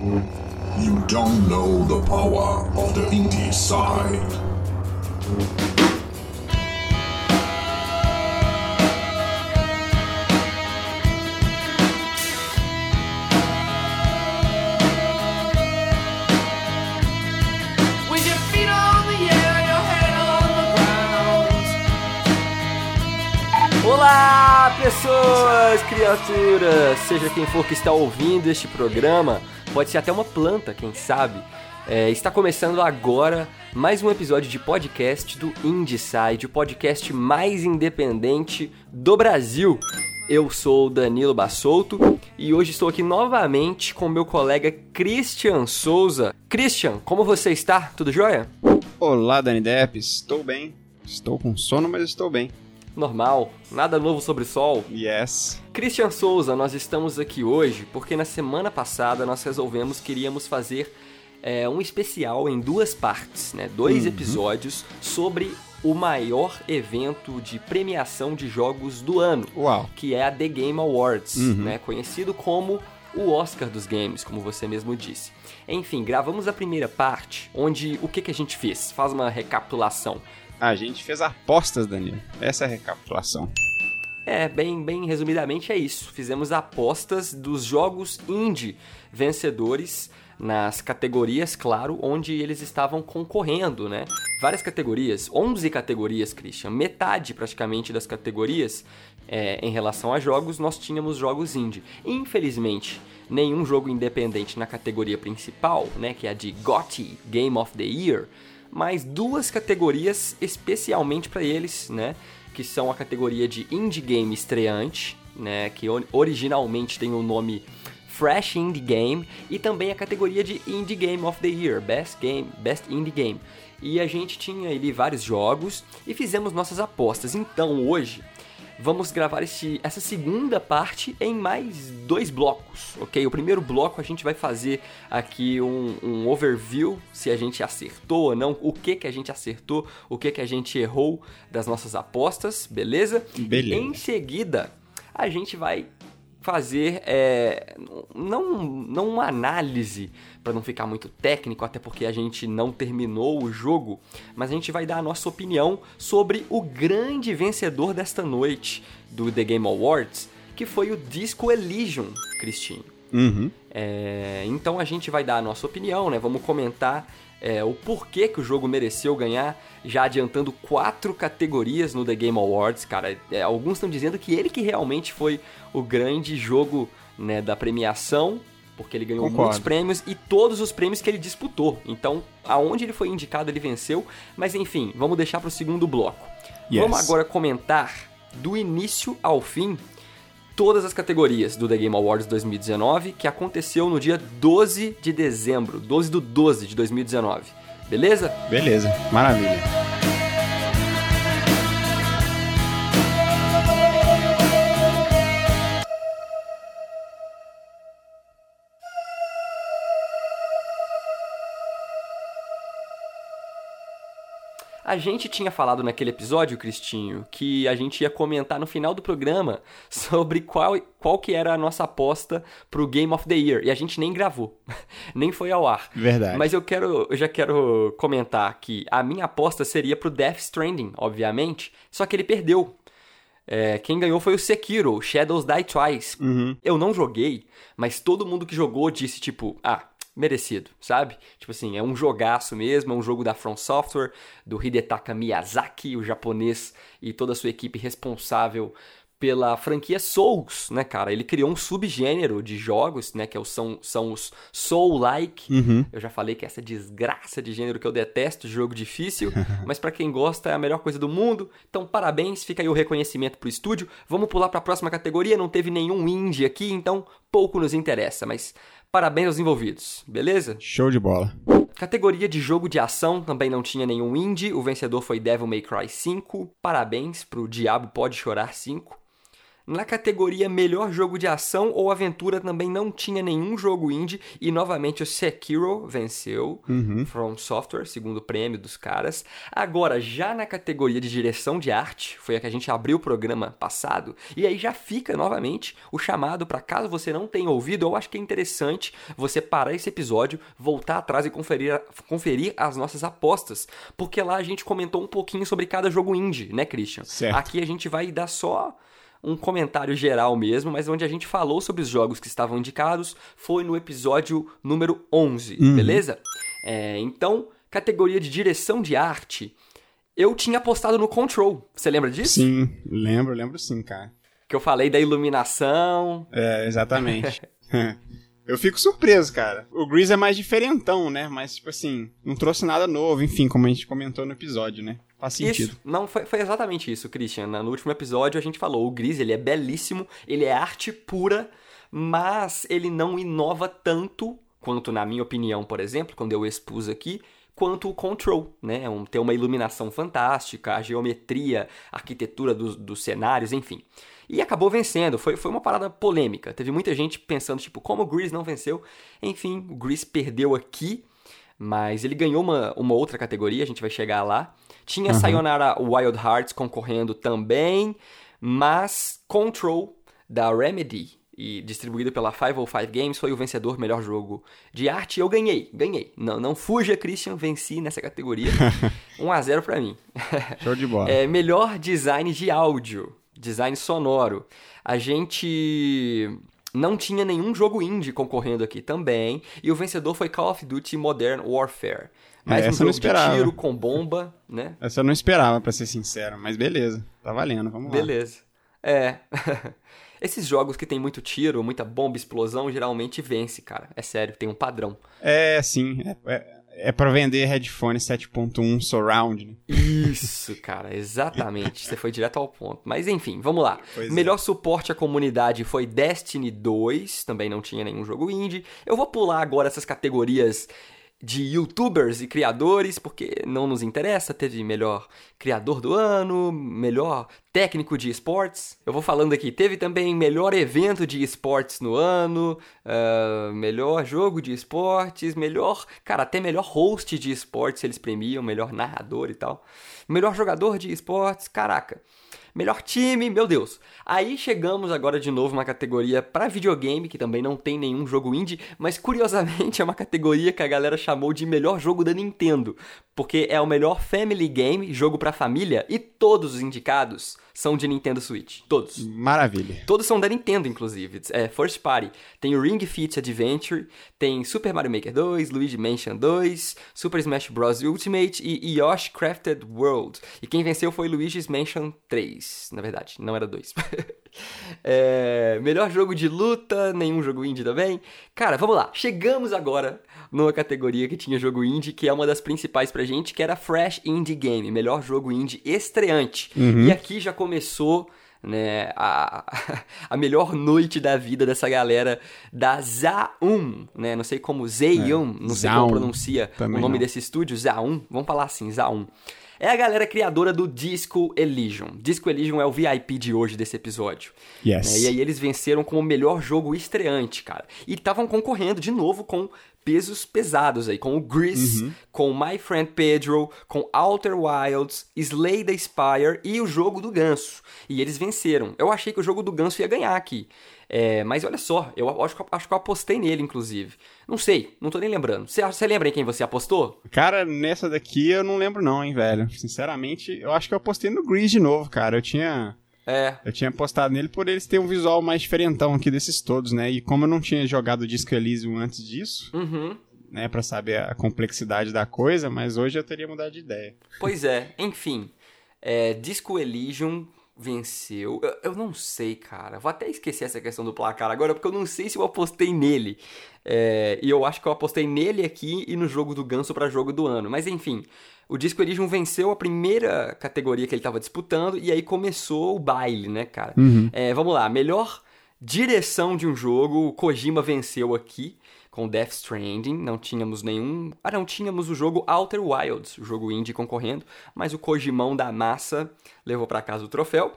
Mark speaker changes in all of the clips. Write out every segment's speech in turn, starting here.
Speaker 1: You don't know the power of the indie side.
Speaker 2: With your feet on the air, your head on the ground.
Speaker 3: Olá, pessoas, criaturas! Seja quem for que está ouvindo este programa, pode ser até uma planta, quem sabe. É, está começando agora mais um episódio de podcast do Indieside, o podcast mais independente do Brasil. Eu sou Danilo Bassolto e hoje estou aqui novamente com meu colega Christian Souza. Christian, como você está? Tudo jóia?
Speaker 4: Olá, Dani Depp, estou bem. Estou com sono, mas estou bem.
Speaker 3: Normal, nada novo sobre o sol.
Speaker 4: Yes.
Speaker 3: Christian Souza, nós estamos aqui hoje porque na semana passada nós resolvemos que iríamos fazer é, um especial em duas partes, né? Dois episódios sobre o maior evento de premiação de jogos do ano,
Speaker 4: Uau.
Speaker 3: que é a The Game Awards,
Speaker 4: Uhum.
Speaker 3: né? Conhecido como o Oscar dos games, como você mesmo disse. Enfim, gravamos a primeira parte, onde o que, que a gente fez? Faz uma recapitulação.
Speaker 4: A gente fez apostas, Danilo. Essa é a recapitulação.
Speaker 3: É, bem, bem resumidamente é isso. Fizemos apostas dos jogos indie vencedores nas categorias, claro, onde eles estavam concorrendo, né? Várias categorias, 11 categorias, Christian. Metade praticamente das categorias é, em relação a jogos, nós tínhamos jogos indie. Infelizmente, nenhum jogo independente na categoria principal, né, que é a de GOTY, Game of the Year, mas duas categorias especialmente para eles, né? Que são a categoria de Indie Game Estreante, né? Que originalmente tem o nome Fresh Indie Game, e também a categoria de Indie Game of the Year, Best Game, Best Indie Game. E a gente tinha ali vários jogos e fizemos nossas apostas. Então hoje vamos gravar esse, essa segunda parte em mais dois blocos, ok? O primeiro bloco a gente vai fazer aqui um, um overview, se a gente acertou ou não, o que que a gente acertou, o que que a gente errou das nossas apostas, beleza?
Speaker 4: Beleza.
Speaker 3: Em seguida, a gente vai fazer é, não, não uma análise para não ficar muito técnico, até porque a gente não terminou o jogo, mas a gente vai dar a nossa opinião sobre o grande vencedor desta noite do The Game Awards, que foi o Disco Elysium, Cristinho.
Speaker 4: Uhum.
Speaker 3: É, então a gente vai dar a nossa opinião, né? Vamos comentar é, o porquê que o jogo mereceu ganhar, já adiantando quatro categorias no The Game Awards, cara. É, alguns estão dizendo que ele que realmente foi o grande jogo né, da premiação, porque ele ganhou
Speaker 4: Concordo.
Speaker 3: muitos prêmios e todos os prêmios que ele disputou. Então, aonde ele foi indicado, ele venceu. Mas enfim, vamos deixar para o segundo bloco.
Speaker 4: Yes.
Speaker 3: Vamos agora comentar do início ao fim todas as categorias do The Game Awards 2019, que aconteceu no dia 12 de dezembro, 12 do 12 de 2019. Beleza?
Speaker 4: Beleza. Maravilha.
Speaker 3: A gente tinha falado naquele episódio, Cristinho, que a gente ia comentar no final do programa sobre qual, qual que era a nossa aposta pro Game of the Year. E a gente nem gravou, nem foi ao ar.
Speaker 4: Verdade.
Speaker 3: Mas eu quero, eu já quero comentar que a minha aposta seria pro Death Stranding, obviamente, só que ele perdeu. É, quem ganhou foi o Sekiro, Shadows Die Twice.
Speaker 4: Uhum.
Speaker 3: Eu não joguei, mas todo mundo que jogou disse, tipo, ah, merecido, sabe? Tipo assim, é um jogaço mesmo, é um jogo da From Software, do Hidetaka Miyazaki, o japonês e toda a sua equipe responsável pela franquia Souls, né, cara? Ele criou um subgênero de jogos, né, que é são, são os Soul-like.
Speaker 4: Uhum.
Speaker 3: Eu já falei que essa desgraça de gênero que eu detesto, jogo difícil, mas pra quem gosta é a melhor coisa do mundo. Então, parabéns, fica aí o reconhecimento pro estúdio. Vamos pular pra próxima categoria, não teve nenhum indie aqui, então pouco nos interessa, mas parabéns aos envolvidos, beleza?
Speaker 4: Show de bola.
Speaker 3: Categoria de jogo de ação também não tinha nenhum indie. O vencedor foi Devil May Cry 5. Parabéns pro Diabo Pode Chorar 5. Na categoria melhor jogo de ação ou aventura também não tinha nenhum jogo indie e novamente o Sekiro venceu From Software, segundo prêmio dos caras. Agora, já na categoria de direção de arte, foi a que a gente abriu o programa passado, e aí já fica novamente o chamado para caso você não tenha ouvido, eu acho que é interessante você parar esse episódio, voltar atrás e conferir, conferir as nossas apostas, porque lá a gente comentou um pouquinho sobre cada jogo indie, né, Christian?
Speaker 4: Certo.
Speaker 3: Aqui a gente vai dar só um comentário geral mesmo, mas onde a gente falou sobre os jogos que estavam indicados foi no episódio número 11, beleza? É, então, categoria de direção de arte, eu tinha apostado no Control. Você lembra disso?
Speaker 4: Sim, lembro, lembro sim, cara.
Speaker 3: Que eu falei da iluminação.
Speaker 4: É, exatamente. Eu fico surpreso, cara. O Grease é mais diferentão, né? Mas, tipo assim, não trouxe nada novo, enfim, como a gente comentou no episódio, né? Faz sentido.
Speaker 3: Isso, não, foi, foi exatamente isso, Christian. No último episódio a gente falou, o Gris, ele é belíssimo, ele é arte pura, mas ele não inova tanto, quanto na minha opinião, por exemplo, quando eu expus aqui, quanto o Control, né? Um, tem uma iluminação fantástica, a geometria, a arquitetura dos, dos cenários, enfim. E acabou vencendo, foi, foi uma parada polêmica. Teve muita gente pensando, tipo, como o Grease não venceu? Enfim, o Grease perdeu aqui, mas ele ganhou uma, uma outra categoria, a gente vai chegar lá. Tinha Sayonara Wild Hearts concorrendo também, mas Control, da Remedy, e distribuído pela 505 Games, foi o vencedor melhor jogo de arte. Eu ganhei, ganhei. Não, não fuja, Christian, venci nessa categoria. 1 a 0 pra mim.
Speaker 4: Show de bola.
Speaker 3: É, melhor design de áudio, design sonoro. A gente não tinha nenhum jogo indie concorrendo aqui também, e o vencedor foi Call of Duty Modern Warfare. Mais
Speaker 4: É,
Speaker 3: um
Speaker 4: essa eu não esperava.
Speaker 3: tiro com bomba, né?
Speaker 4: Essa eu não esperava, pra ser sincero, mas beleza. Tá valendo, vamos lá.
Speaker 3: Beleza. É. Esses jogos que tem muito tiro, muita bomba, explosão, geralmente vence, cara. É sério, tem um padrão.
Speaker 4: É, sim. É, é, é pra vender headphone 7.1 surround, né?
Speaker 3: Isso, cara, exatamente. Você foi direto ao ponto. Mas enfim, vamos lá.
Speaker 4: Pois é.
Speaker 3: Melhor suporte à comunidade foi Destiny 2, também não tinha nenhum jogo indie. Eu vou pular agora essas categorias de youtubers e criadores, porque não nos interessa. Teve melhor criador do ano, melhor técnico de esportes. Eu vou falando aqui. Teve também melhor evento de esportes no ano, ah, melhor jogo de esportes, melhor. Cara, até melhor host de esportes eles premiam, melhor narrador e tal. Melhor jogador de esportes, caraca. Melhor time, meu Deus. Aí chegamos agora de novo uma categoria para videogame, que também não tem nenhum jogo indie, mas curiosamente é uma categoria que a galera chamou de melhor jogo da Nintendo, porque é o melhor family game, jogo para família, e todos os indicados são de Nintendo Switch. Todos.
Speaker 4: Maravilha.
Speaker 3: Todos são da Nintendo, inclusive. É First Party. Tem o Ring Fit Adventure, tem Super Mario Maker 2, Luigi Mansion 2, Super Smash Bros. Ultimate e Yoshi Crafted World. E quem venceu foi Luigi's Mansion 3, na verdade, não era 2. É, melhor jogo de luta, nenhum jogo indie também. Cara, vamos lá. Chegamos agora numa categoria que tinha jogo indie, que é uma das principais pra gente, que era Fresh Indie Game, melhor jogo indie estreante. E aqui já começou né, a, a melhor noite da vida dessa galera da Zaun, né? Não sei como Zaun, não sei como pronuncia o nome
Speaker 4: não.
Speaker 3: desse estúdio, Zaun. Vamos falar assim, Zaun. É a galera criadora do Disco Elysium. Disco Elysium é o VIP de hoje desse episódio.
Speaker 4: Yes.
Speaker 3: né? E aí eles venceram como o melhor jogo estreante, cara. E estavam concorrendo de novo com pesos pesados aí, com o Gris,
Speaker 4: Uhum.
Speaker 3: com My Friend Pedro, com Outer Wilds, Slay the Spire e o jogo do Ganso. E eles venceram. Eu achei que o jogo do Ganso ia ganhar aqui. É, mas olha só, eu acho, que- acho que eu apostei nele, inclusive. Não sei, não tô nem lembrando. Você, você lembra em quem você apostou?
Speaker 4: Cara, nessa daqui eu não lembro não, hein, velho. Sinceramente, eu acho que eu apostei no Grease de novo, cara. Eu tinha...
Speaker 3: É,
Speaker 4: Eu tinha apostado nele por eles terem um visual mais diferentão aqui desses todos, né? E como eu não tinha jogado Disco Elysium antes disso,
Speaker 3: uhum.
Speaker 4: né, Pra saber a complexidade da coisa, mas hoje eu teria mudado de ideia.
Speaker 3: Pois é, enfim. É, Disco Elysium venceu. Eu, eu não sei, cara. Vou até esquecer essa questão do placar agora, porque eu não sei se eu apostei nele. É, e eu acho que eu apostei nele aqui e no jogo do Ganso para jogo do ano. Mas enfim, o Disco Elysium venceu a primeira categoria que ele estava disputando e aí começou o baile, né, cara? É, vamos lá, melhor direção de um jogo, o Kojima venceu aqui com Death Stranding, não tínhamos nenhum... Ah, não, tínhamos o jogo Outer Wilds, o jogo indie concorrendo, mas o Kojimão da massa levou pra casa o troféu.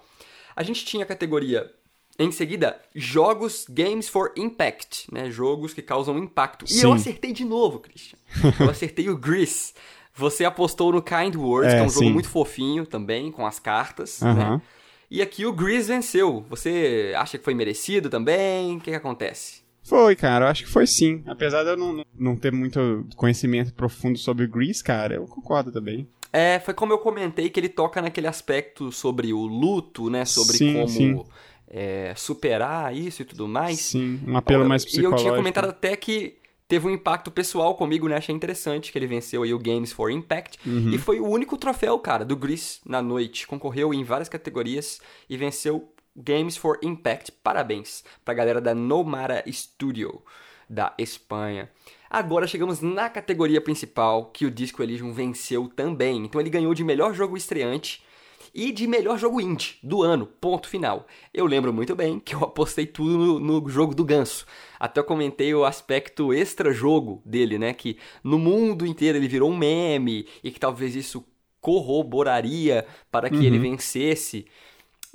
Speaker 3: A gente tinha a categoria Em seguida, jogos Games for Impact, né? Jogos que causam impacto. E
Speaker 4: Sim.
Speaker 3: eu acertei de novo, Christian. Eu acertei o Gris. Você apostou no Kind Words,
Speaker 4: É,
Speaker 3: que é um jogo
Speaker 4: sim.
Speaker 3: muito fofinho também, com as cartas,
Speaker 4: Aham.
Speaker 3: né? E aqui o Gris venceu. Você acha que foi merecido também? O que, que acontece?
Speaker 4: Foi, cara, eu acho que foi sim. Apesar de eu não, não ter muito conhecimento profundo sobre o Grease, cara, eu concordo também.
Speaker 3: É, foi como eu comentei que ele toca naquele aspecto sobre o luto, né? Sobre
Speaker 4: Sim,
Speaker 3: como
Speaker 4: sim.
Speaker 3: é, superar isso e tudo mais.
Speaker 4: Sim, um apelo mais
Speaker 3: E eu
Speaker 4: psicológico.
Speaker 3: tinha comentado até que teve um impacto pessoal comigo, né? Achei interessante que ele venceu aí o Games for Impact.
Speaker 4: Uhum.
Speaker 3: E foi o único troféu, cara, do Grease na noite. Concorreu em várias categorias e venceu Games for Impact. Parabéns pra galera da Nomara Studio, da Espanha. Agora chegamos na categoria principal, que o Disco Elysium venceu também. Então ele ganhou de melhor jogo estreante e de melhor jogo indie do ano, ponto final. Eu lembro muito bem que eu apostei tudo no, no jogo do Ganso. Até eu comentei o aspecto extra-jogo dele, né? Que no mundo inteiro ele virou um meme e que talvez isso corroboraria para que ele vencesse.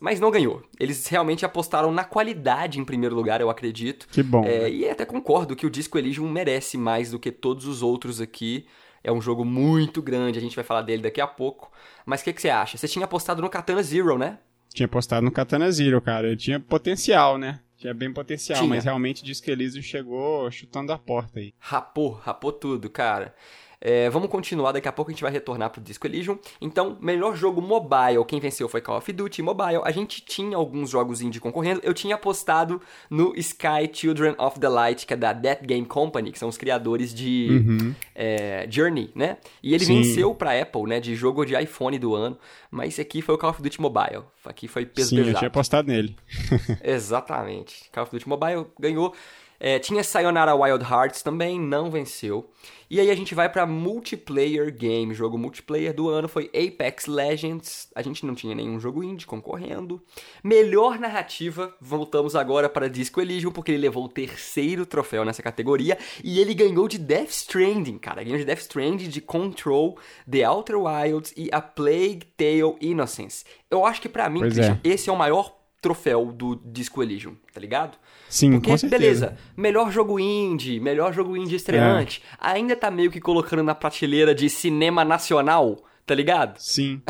Speaker 3: Mas não ganhou. Eles realmente apostaram na qualidade em primeiro lugar, eu acredito.
Speaker 4: Que bom.
Speaker 3: É,
Speaker 4: né?
Speaker 3: e até concordo que o Disco Elysium merece mais do que todos os outros aqui. É um jogo muito grande, a gente vai falar dele daqui a pouco. Mas o que, que você acha? Você tinha apostado no Katana Zero, né?
Speaker 4: Tinha postado no Katana Zero, cara. Eu tinha potencial, né? Tinha bem potencial,
Speaker 3: Tinha.
Speaker 4: mas realmente diz que Elysium chegou chutando a porta aí.
Speaker 3: Rapou, rapou tudo, cara. É, vamos continuar, daqui a pouco a gente vai retornar pro Disco Elysium. Então, melhor jogo mobile, quem venceu foi Call of Duty Mobile. A gente tinha alguns jogos indie concorrendo. Eu tinha apostado no Sky Children of the Light, que é da That Game Company, que são os criadores de é, Journey, né? E ele
Speaker 4: Sim.
Speaker 3: venceu pra Apple, né, de jogo de iPhone do ano. Mas esse aqui foi o Call of Duty Mobile. Aqui foi peso
Speaker 4: Sim, eu
Speaker 3: pesado.
Speaker 4: tinha apostado nele.
Speaker 3: Exatamente. Call of Duty Mobile ganhou. É, tinha Sayonara Wild Hearts também, não venceu. E aí a gente vai pra multiplayer game. Jogo multiplayer do ano foi Apex Legends. A gente não tinha nenhum jogo indie concorrendo. Melhor narrativa, voltamos agora para Disco Elysium, porque ele levou o terceiro troféu nessa categoria. E ele ganhou de Death Stranding, cara. Ganhou de Death Stranding, de Control, The Outer Wilds e A Plague Tale Innocence. Eu acho que pra mim,
Speaker 4: é.
Speaker 3: esse é o maior troféu do Disco Elysium, tá ligado?
Speaker 4: Sim,
Speaker 3: Porque,
Speaker 4: com certeza.
Speaker 3: beleza, melhor jogo indie, melhor jogo indie estreante,
Speaker 4: É.
Speaker 3: ainda tá meio que colocando na prateleira de cinema nacional, tá ligado?
Speaker 4: Sim.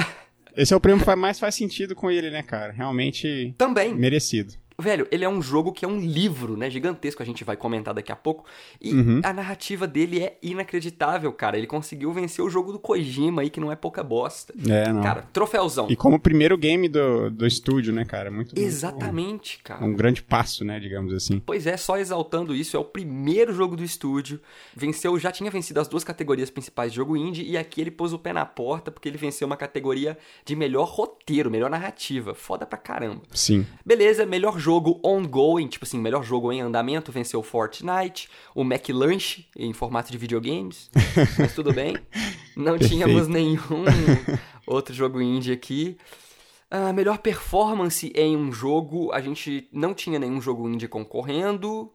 Speaker 4: Esse é o prêmio que mais faz sentido com ele, né, cara? Realmente
Speaker 3: Também.
Speaker 4: merecido.
Speaker 3: Velho, ele é um jogo que é um livro, né, gigantesco, a gente vai comentar daqui a pouco, e
Speaker 4: Uhum.
Speaker 3: a narrativa dele é inacreditável, cara. Ele conseguiu vencer o jogo do Kojima aí, que não é pouca bosta.
Speaker 4: É, não.
Speaker 3: Cara, troféuzão.
Speaker 4: E como primeiro game do, do estúdio, né, cara? Muito muito-
Speaker 3: Exatamente, cara.
Speaker 4: Um grande passo, né, digamos assim.
Speaker 3: Pois é, só exaltando isso, é o primeiro jogo do estúdio. Venceu, já tinha vencido as duas categorias principais de jogo indie, e aqui ele pôs o pé na porta porque ele venceu uma categoria de melhor roteiro, melhor narrativa. Foda pra caramba.
Speaker 4: Sim.
Speaker 3: Beleza, melhor jogo ongoing, tipo assim, melhor jogo em andamento, venceu Fortnite, o McLunch em formato de videogames, mas tudo bem. Não tínhamos nenhum outro jogo indie aqui. Ah, melhor performance em um jogo, a gente não tinha nenhum jogo indie concorrendo.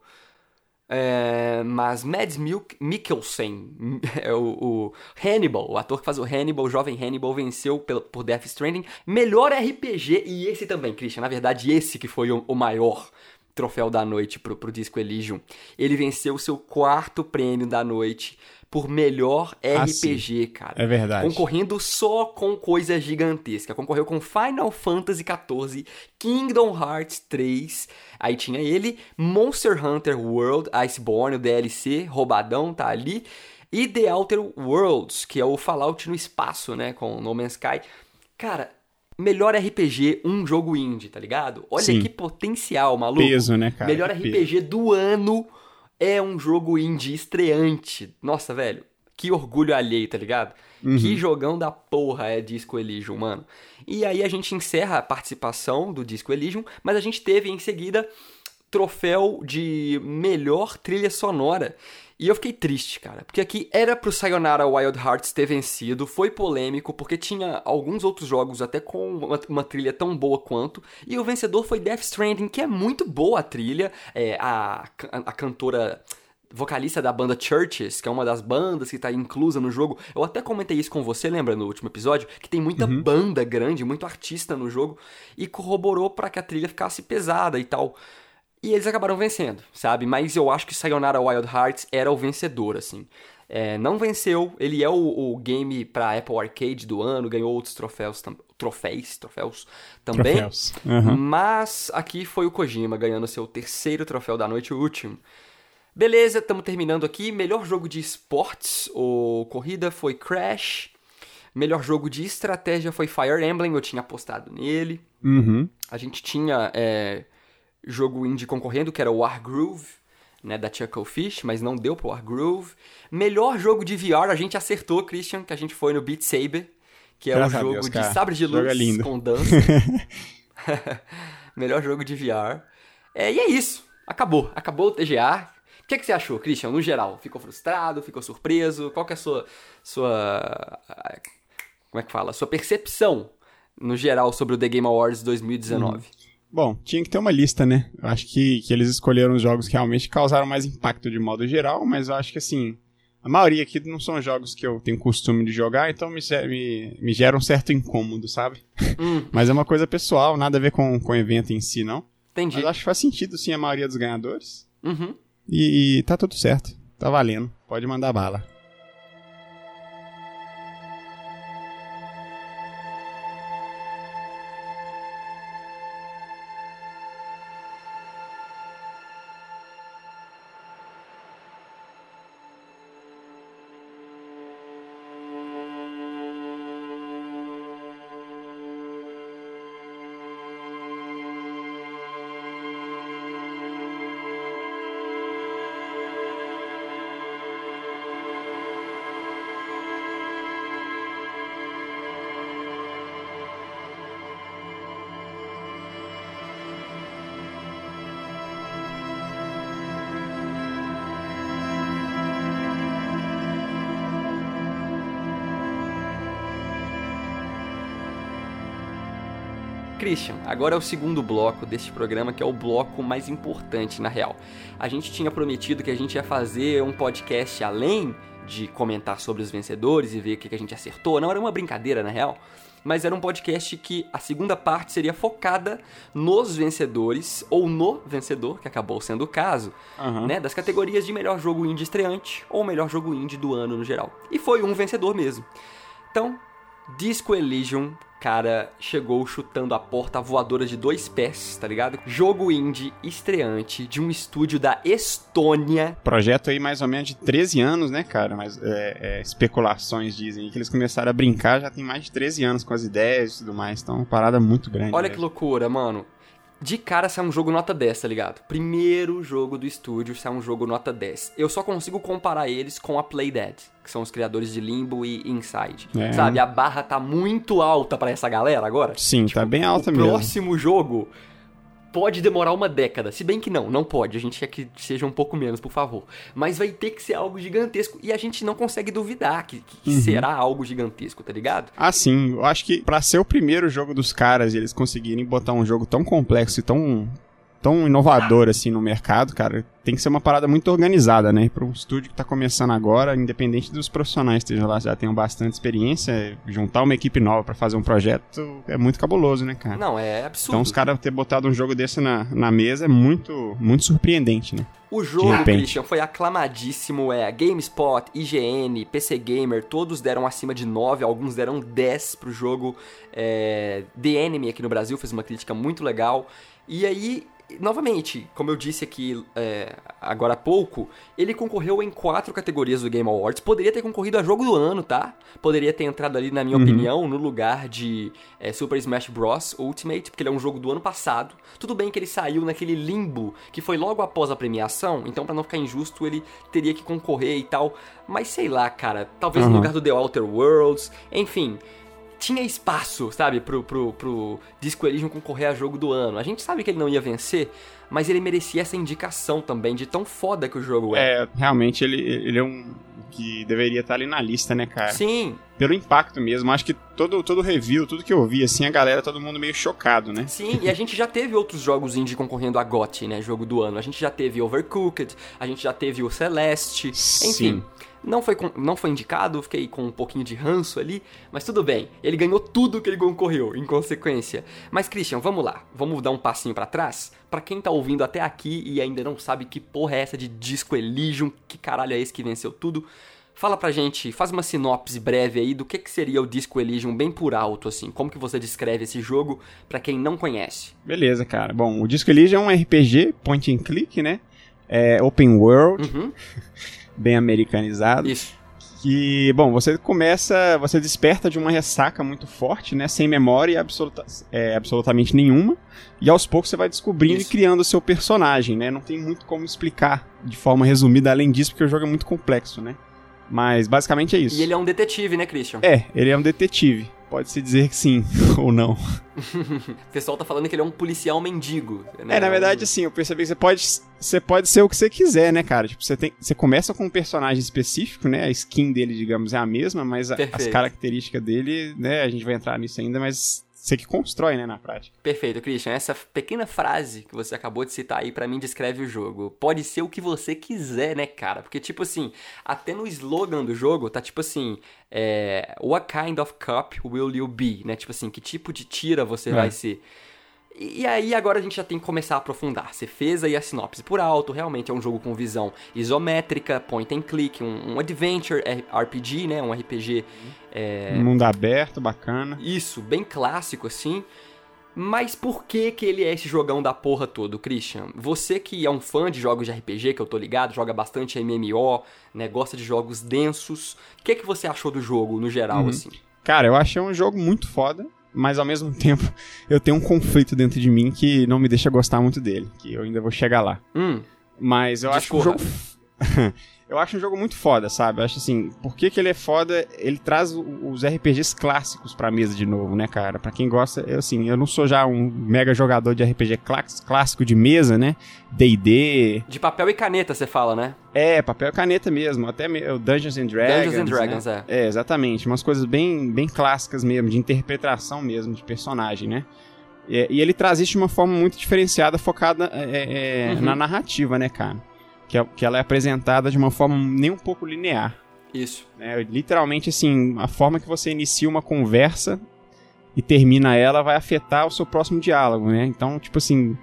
Speaker 3: É, mas Mads Mik- Mikkelsen, é o, o Hannibal, o ator que faz o Hannibal, o jovem Hannibal, venceu por Death Stranding. Melhor RPG, e esse também, Christian, na verdade, esse que foi o, o maior troféu da noite pro, pro Disco Elysium. Ele venceu o seu quarto prêmio da noite por melhor
Speaker 4: Ah,
Speaker 3: RPG, cara.
Speaker 4: É verdade.
Speaker 3: Concorrendo só com coisa gigantesca. Concorreu com Final Fantasy XIV, Kingdom Hearts 3. Aí tinha ele, Monster Hunter World, Iceborne, o DLC, roubadão, tá ali. E The Outer Worlds, que é o Fallout no espaço, né? Com No Man's Sky. Cara, melhor RPG, um jogo indie, tá ligado? Olha
Speaker 4: Sim.
Speaker 3: que potencial, maluco.
Speaker 4: Peso, né, cara?
Speaker 3: Melhor RPG do ano é um jogo indie estreante. Nossa, velho, que orgulho alheio, tá ligado? Que jogão da porra é Disco Elysium, mano. E aí a gente encerra a participação do Disco Elysium, mas a gente teve em seguida troféu de melhor trilha sonora. E eu fiquei triste, cara, porque aqui era pro Sayonara Wild Hearts ter vencido, foi polêmico, porque tinha alguns outros jogos até com uma, uma trilha tão boa quanto, e o vencedor foi Death Stranding, que é muito boa a trilha, é, a, a cantora vocalista da banda Churches, que é uma das bandas que tá inclusa no jogo. Eu até comentei isso com você, lembra, no último episódio? Que tem muita banda grande, muito artista no jogo, e corroborou para que a trilha ficasse pesada e tal. E eles acabaram vencendo, sabe? Mas eu acho que Sayonara Wild Hearts era o vencedor, assim. É, não venceu, ele é o, o game pra Apple Arcade do ano, ganhou outros troféus, tam, troféus, troféus também.
Speaker 4: Troféus. Uhum.
Speaker 3: Mas aqui foi o Kojima ganhando seu terceiro troféu da noite, o último. Beleza, estamos terminando aqui. Melhor jogo de esportes ou corrida foi Crash. Melhor jogo de estratégia foi Fire Emblem, eu tinha apostado nele.
Speaker 4: Uhum.
Speaker 3: A gente tinha é, jogo indie concorrendo, que era o Wargroove, né, da Chucklefish, mas não deu pro Wargroove. Melhor jogo de VR, a gente acertou, Christian, que a gente foi no Beat Saber, que é
Speaker 4: Graças
Speaker 3: um jogo
Speaker 4: Deus,
Speaker 3: de sabre de
Speaker 4: é
Speaker 3: luz
Speaker 4: lindo.
Speaker 3: com dança. Melhor jogo de VR. É, e é isso. Acabou. Acabou o TGA. O que, é que você achou, Christian, no geral? Ficou frustrado? Ficou surpreso? Qual que é a sua... sua como é que fala? Sua percepção, no geral, sobre o The Game Awards 2019?
Speaker 4: Bom, tinha que ter uma lista, né? Eu acho que, que eles escolheram os jogos que realmente causaram mais impacto de modo geral, mas eu acho que assim, a maioria aqui não são jogos que eu tenho costume de jogar, então me, me, me gera um certo incômodo, sabe?
Speaker 3: Hum.
Speaker 4: mas é uma coisa pessoal, nada a ver com, com o evento em si, não.
Speaker 3: Entendi.
Speaker 4: Mas eu acho que faz sentido, sim, a maioria dos ganhadores.
Speaker 3: Uhum.
Speaker 4: E, e tá tudo certo. Tá valendo. Pode mandar bala.
Speaker 3: Christian, agora é o segundo bloco deste programa, que é o bloco mais importante, na real. A gente tinha prometido que a gente ia fazer um podcast além de comentar sobre os vencedores e ver o que a gente acertou. Não era uma brincadeira, na real. Mas era um podcast que a segunda parte seria focada nos vencedores, ou no vencedor, que acabou sendo o caso,
Speaker 4: Aham.
Speaker 3: né? Das categorias de melhor jogo indie estreante ou melhor jogo indie do ano no geral. E foi um vencedor mesmo. Então, Disco Elysium, cara, chegou chutando a porta voadora de dois pés, tá ligado? Jogo indie estreante de um estúdio da Estônia.
Speaker 4: Projeto aí mais ou menos de 13 anos, né, cara? Mas é, é, especulações dizem que eles começaram a brincar já tem mais de 13 anos com as ideias e tudo mais. Então, é uma parada muito grande.
Speaker 3: Olha
Speaker 4: né?
Speaker 3: que loucura, mano. De cara sai um jogo nota 10, tá ligado? Primeiro jogo do estúdio sai um jogo nota 10. Eu só consigo comparar eles com a Playdead, que são os criadores de Limbo e Inside.
Speaker 4: É.
Speaker 3: Sabe, a barra tá muito alta pra essa galera agora.
Speaker 4: Sim, tá bem alta
Speaker 3: o
Speaker 4: mesmo.
Speaker 3: próximo jogo pode demorar uma década. Se bem que não, não pode. A gente quer que seja um pouco menos, por favor. Mas vai ter que ser algo gigantesco. E a gente não consegue duvidar que, que
Speaker 4: Uhum.
Speaker 3: será algo gigantesco, tá ligado?
Speaker 4: Ah, sim. Eu acho que pra ser o primeiro jogo dos caras e eles conseguirem botar um jogo tão complexo e tão, tão inovador assim no mercado, cara, tem que ser uma parada muito organizada, né? Para um estúdio que tá começando agora, independente dos profissionais que lá, já tenham bastante experiência, juntar uma equipe nova pra fazer um projeto é muito cabuloso, né, cara?
Speaker 3: Não, é absurdo.
Speaker 4: Então os caras ter botado um jogo desse na, na mesa é muito, muito surpreendente, né?
Speaker 3: O jogo. Christian, foi aclamadíssimo. É, GameSpot, IGN, PC Gamer, todos deram acima de 9, alguns deram 10 pro jogo. É, The Enemy aqui no Brasil fez uma crítica muito legal. E aí, novamente, como eu disse aqui é, agora há pouco, ele concorreu em quatro categorias do Game Awards. Poderia ter concorrido a jogo do ano, tá? Poderia ter entrado ali, na minha opinião, no lugar de é, Super Smash Bros. Ultimate, porque ele é um jogo do ano passado. Tudo bem que ele saiu naquele limbo que foi logo após a premiação, então pra não ficar injusto ele teria que concorrer e tal. Mas sei lá, cara, talvez no
Speaker 4: Uhum.
Speaker 3: lugar do The Outer Worlds, enfim. Tinha espaço, sabe, pro, pro, pro Disco Elysium concorrer a jogo do ano. A gente sabe que ele não ia vencer, mas ele merecia essa indicação também, de tão foda que o jogo é.
Speaker 4: É, realmente ele, ele é um que deveria estar ali na lista, né, cara?
Speaker 3: Sim,
Speaker 4: pelo impacto mesmo. Acho que todo, todo review, tudo que eu vi, assim, a galera, todo mundo meio chocado, né?
Speaker 3: Sim, e a gente já teve outros jogos indie concorrendo a GOT, né? Jogo do ano. A gente já teve Overcooked, a gente já teve o Celeste, enfim.
Speaker 4: Sim.
Speaker 3: Não foi, com- não foi indicado, fiquei com um pouquinho de ranço ali, mas tudo bem. Ele ganhou tudo que ele concorreu, em consequência. Mas, Christian, vamos lá. Vamos dar um passinho pra trás? Pra quem tá ouvindo até aqui e ainda não sabe que porra é essa de Disco Elysium, que caralho é esse que venceu tudo, fala pra gente, faz uma sinopse breve aí do que, que seria o Disco Elysium bem por alto, assim. Como que você descreve esse jogo pra quem não conhece?
Speaker 4: Beleza, cara. Bom, o Disco Elysium é um RPG, point and click, né? É open world,
Speaker 3: Uhum,
Speaker 4: bem americanizado.
Speaker 3: isso.
Speaker 4: Que, bom, você começa, você desperta de uma ressaca muito forte, né? Sem memória absoluta, é, absolutamente nenhuma. E aos poucos você vai descobrindo
Speaker 3: Isso.
Speaker 4: e criando o seu personagem, né? Não tem muito como explicar de forma resumida além disso, porque o jogo é muito complexo, né? Mas basicamente é isso.
Speaker 3: E ele é um detetive, né, Christian?
Speaker 4: É, ele é um detetive. Pode-se dizer que sim ou não.
Speaker 3: O pessoal tá falando que ele é um policial mendigo. Né?
Speaker 4: É, na verdade, assim, eu percebi que você pode, você pode ser o que você quiser, né, cara? Tipo, você, tem, você começa com um personagem específico, né? A skin dele, digamos, é a mesma, mas a- as características dele, né? A gente vai entrar nisso ainda, mas você que constrói, né, na prática.
Speaker 3: Perfeito, Christian. Essa pequena frase que você acabou de citar aí pra mim descreve o jogo. Pode ser o que você quiser, né, cara? Porque, tipo assim, até no slogan do jogo tá tipo assim: é, What kind of cop will you be? Né? Tipo assim, que tipo de tira você
Speaker 4: É.
Speaker 3: vai ser? E aí agora a gente já tem que começar a aprofundar. Você fez aí a sinopse por alto, realmente é um jogo com visão isométrica, point and click, um, um adventure RPG, né? Um RPG é,
Speaker 4: mundo aberto, bacana.
Speaker 3: isso, bem clássico assim. Mas por que que ele é esse jogão da porra todo, Christian? Você que é um fã de jogos de RPG, que eu tô ligado, joga bastante MMO, né, gosta de jogos densos. O que que você achou do jogo no geral assim?
Speaker 4: Cara, eu achei um jogo muito foda, mas ao mesmo tempo eu tenho um conflito dentro de mim que não me deixa gostar muito dele, que eu ainda vou chegar lá.
Speaker 3: Hum,
Speaker 4: Mas eu acho um
Speaker 3: Discorra.
Speaker 4: jogo. eu acho um jogo muito foda, sabe? Eu acho assim, por que, que ele é foda? Ele traz os RPGs clássicos pra mesa de novo, né, cara? Pra quem gosta, eu, assim, eu não sou já um mega jogador de RPG clás- clássico de mesa, né? DD,
Speaker 3: de papel e caneta você fala, né?
Speaker 4: é, papel e caneta mesmo, até o Dungeons and Dragons.
Speaker 3: Dungeons and Dragons,
Speaker 4: né?
Speaker 3: é.
Speaker 4: É, exatamente. Umas coisas bem, bem clássicas mesmo, de interpretação mesmo, de personagem, né? E, e ele traz isso de uma forma muito diferenciada, focada é, é,
Speaker 3: Uhum.
Speaker 4: na narrativa, né, cara? Que, é- que ela é apresentada de uma forma nem um pouco linear.
Speaker 3: Isso.
Speaker 4: né? Literalmente, assim, a forma que você inicia uma conversa e termina ela vai afetar o seu próximo diálogo, né? Então, tipo assim,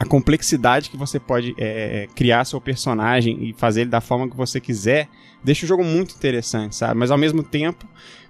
Speaker 4: a complexidade que você pode é, criar seu personagem e fazer ele da forma que você quiser deixa o jogo muito interessante, sabe? Mas ao mesmo tempo,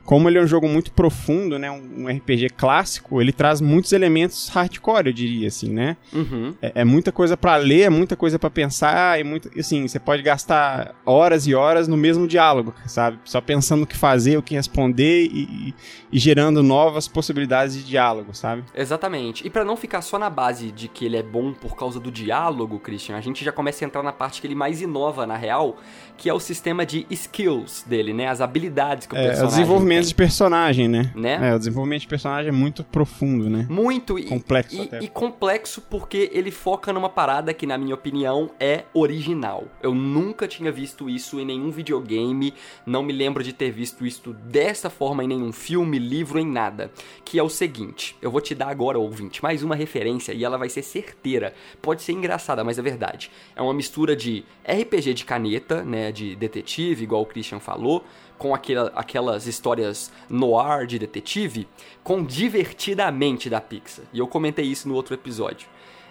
Speaker 4: como ele é um jogo muito profundo, né? Um, um RPG clássico, ele traz muitos elementos hardcore, eu diria, assim, né?
Speaker 3: Uhum.
Speaker 4: É, é muita coisa pra ler, é muita coisa pra pensar, e muito, assim, você pode gastar horas e horas no mesmo diálogo, sabe? Só pensando o que fazer, o que responder e, e- e gerando novas possibilidades de diálogo, sabe?
Speaker 3: Exatamente. E pra não ficar só na base de que ele é bom por causa do diálogo, Christian, a gente já começa a entrar na parte que ele mais inova, na real, que é o sistema de skills dele, né? As habilidades que o
Speaker 4: É, o
Speaker 3: personagem
Speaker 4: desenvolvimento
Speaker 3: tem.
Speaker 4: de personagem, né?
Speaker 3: Né?
Speaker 4: É, o desenvolvimento de personagem é muito profundo, né?
Speaker 3: Muito e,
Speaker 4: Complexo
Speaker 3: e,
Speaker 4: até.
Speaker 3: e complexo porque ele foca numa parada que, na minha opinião, é original. Eu nunca tinha visto isso em nenhum videogame, não me lembro de ter visto isso dessa forma em nenhum filme, livro, em nada. Que é o seguinte: eu vou te dar agora, ouvinte, mais uma referência e ela vai ser certeira. Pode ser engraçada, mas é verdade. É uma mistura de RPG de caneta, né, de detetive, igual o Christian falou, com aquela, aquelas histórias noir de detetive, com Divertidamente da Pixar. E eu comentei isso no outro episódio.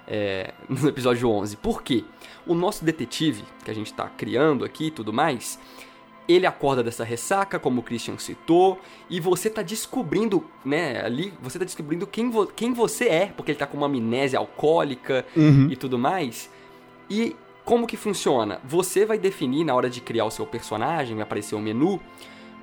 Speaker 3: é, no episódio 11. Por quê? O nosso detetive, que a gente tá criando aqui e tudo mais, ele acorda dessa ressaca, como o Christian citou, e você tá descobrindo, né, ali, você tá descobrindo quem, vo quem você é, porque ele tá com uma amnésia alcoólica
Speaker 4: Uhum.
Speaker 3: e tudo mais. E como que funciona? Você vai definir na hora de criar o seu personagem, vai aparecer o menu,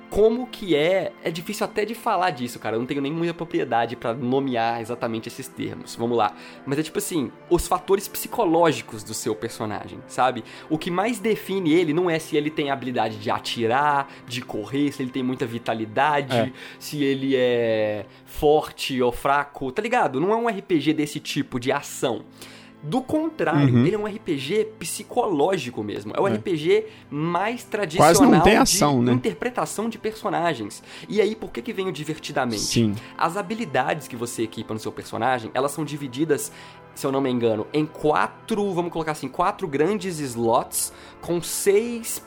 Speaker 3: como que é. É difícil até de falar disso, cara. Eu não tenho nem muita propriedade pra nomear exatamente esses termos. Vamos lá. Mas é tipo assim, os fatores psicológicos do seu personagem, sabe? O que mais define ele não é se ele tem a habilidade de atirar, de correr, se ele tem muita vitalidade,
Speaker 4: É.
Speaker 3: se ele é forte ou fraco, tá ligado? Não é um RPG desse tipo de ação Do contrário,
Speaker 4: Uhum.
Speaker 3: ele é um RPG psicológico mesmo. É o
Speaker 4: É.
Speaker 3: RPG mais tradicional
Speaker 4: Quase não tem ação,
Speaker 3: de
Speaker 4: né?
Speaker 3: interpretação de personagens. E aí, por que que vem o divertidamente?
Speaker 4: Sim.
Speaker 3: As habilidades que você equipa no seu personagem, elas são divididas, se eu não me engano, em quatro, vamos colocar assim, quatro grandes slots com seis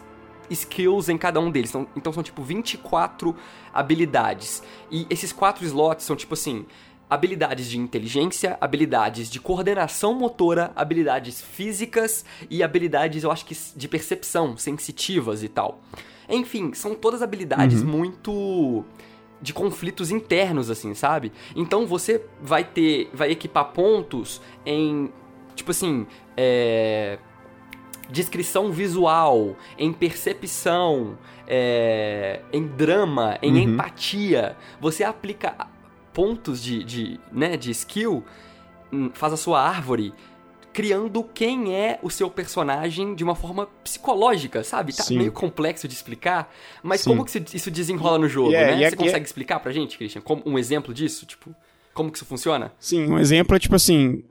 Speaker 3: skills em cada um deles. Então, então são tipo 24 habilidades. E esses quatro slots são tipo assim, habilidades de inteligência, habilidades de coordenação motora, habilidades físicas e habilidades, eu acho que de percepção, sensitivas e tal. Enfim, são todas habilidades muito de conflitos internos, assim, sabe? Então você vai ter, vai equipar pontos em, tipo assim, é, descrição visual, em percepção, é, em drama, em
Speaker 4: Uhum.
Speaker 3: empatia. Você aplica pontos de, de, né, de skill, hum, faz a sua árvore, criando quem é o seu personagem de uma forma psicológica, sabe? Tá
Speaker 4: Sim.
Speaker 3: meio complexo de explicar, mas
Speaker 4: Sim.
Speaker 3: como que isso desenrola no jogo,
Speaker 4: é-
Speaker 3: né?
Speaker 4: é-
Speaker 3: Você
Speaker 4: é-
Speaker 3: consegue explicar pra gente, Christian? Como um exemplo disso? Tipo, como que isso funciona?
Speaker 4: Sim, um exemplo é tipo assim,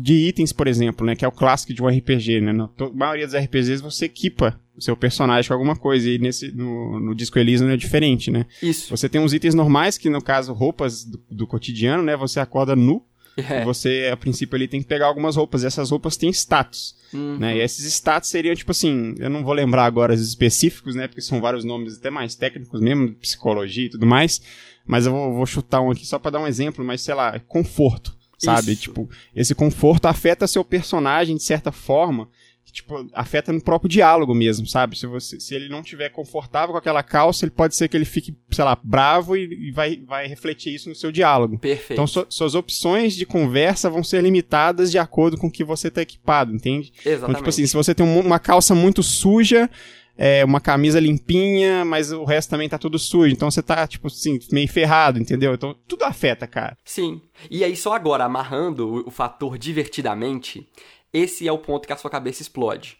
Speaker 4: de itens, por exemplo, né? Que é o clássico de um RPG, né? Na maioria dos RPGs você equipa seu personagem com alguma coisa. E nesse, no, no Disco Elysium é diferente, né?
Speaker 3: Isso.
Speaker 4: Você tem uns itens normais, que no caso, roupas do, do cotidiano, né? Você acorda nu.
Speaker 3: É.
Speaker 4: E você, a princípio, ali tem que pegar algumas roupas. E essas roupas têm status.
Speaker 3: Uhum.
Speaker 4: Né? E esses status seriam, tipo assim, eu não vou lembrar agora os específicos, né? Porque são vários nomes até mais técnicos mesmo, psicologia e tudo mais. Mas eu vou, vou chutar um aqui só pra dar um exemplo, mas sei lá, conforto, sabe?
Speaker 3: Isso.
Speaker 4: Tipo, esse conforto afeta seu personagem de certa forma, tipo, afeta no próprio diálogo mesmo, sabe? Se, você, se ele não tiver confortável com aquela calça, ele pode ser que ele fique, sei lá, bravo e, e vai, vai refletir isso no seu diálogo.
Speaker 3: Perfeito.
Speaker 4: Então, su- suas opções de conversa vão ser limitadas de acordo com o que você tá equipado, entende? Então,
Speaker 3: Exatamente.
Speaker 4: tipo assim, se você tem um- uma calça muito suja, é, uma camisa limpinha, mas o resto também tá tudo sujo. Então você tá, tipo assim, meio ferrado, entendeu? Então tudo afeta, cara.
Speaker 3: Sim. E aí, só agora, amarrando o, o fator divertidamente, esse é o ponto que a sua cabeça explode.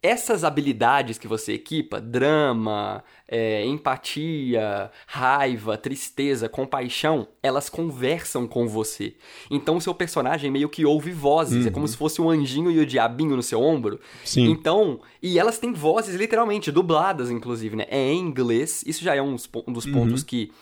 Speaker 3: Essas habilidades que você equipa, drama, é, empatia, raiva, tristeza, compaixão, elas conversam com você. Então o seu personagem meio que ouve vozes, é como se fosse o anjinho e o diabinho no seu ombro.
Speaker 4: Sim.
Speaker 3: Então, e elas têm vozes literalmente, dubladas inclusive, né? É em inglês, isso já é um, dos um dos pontos que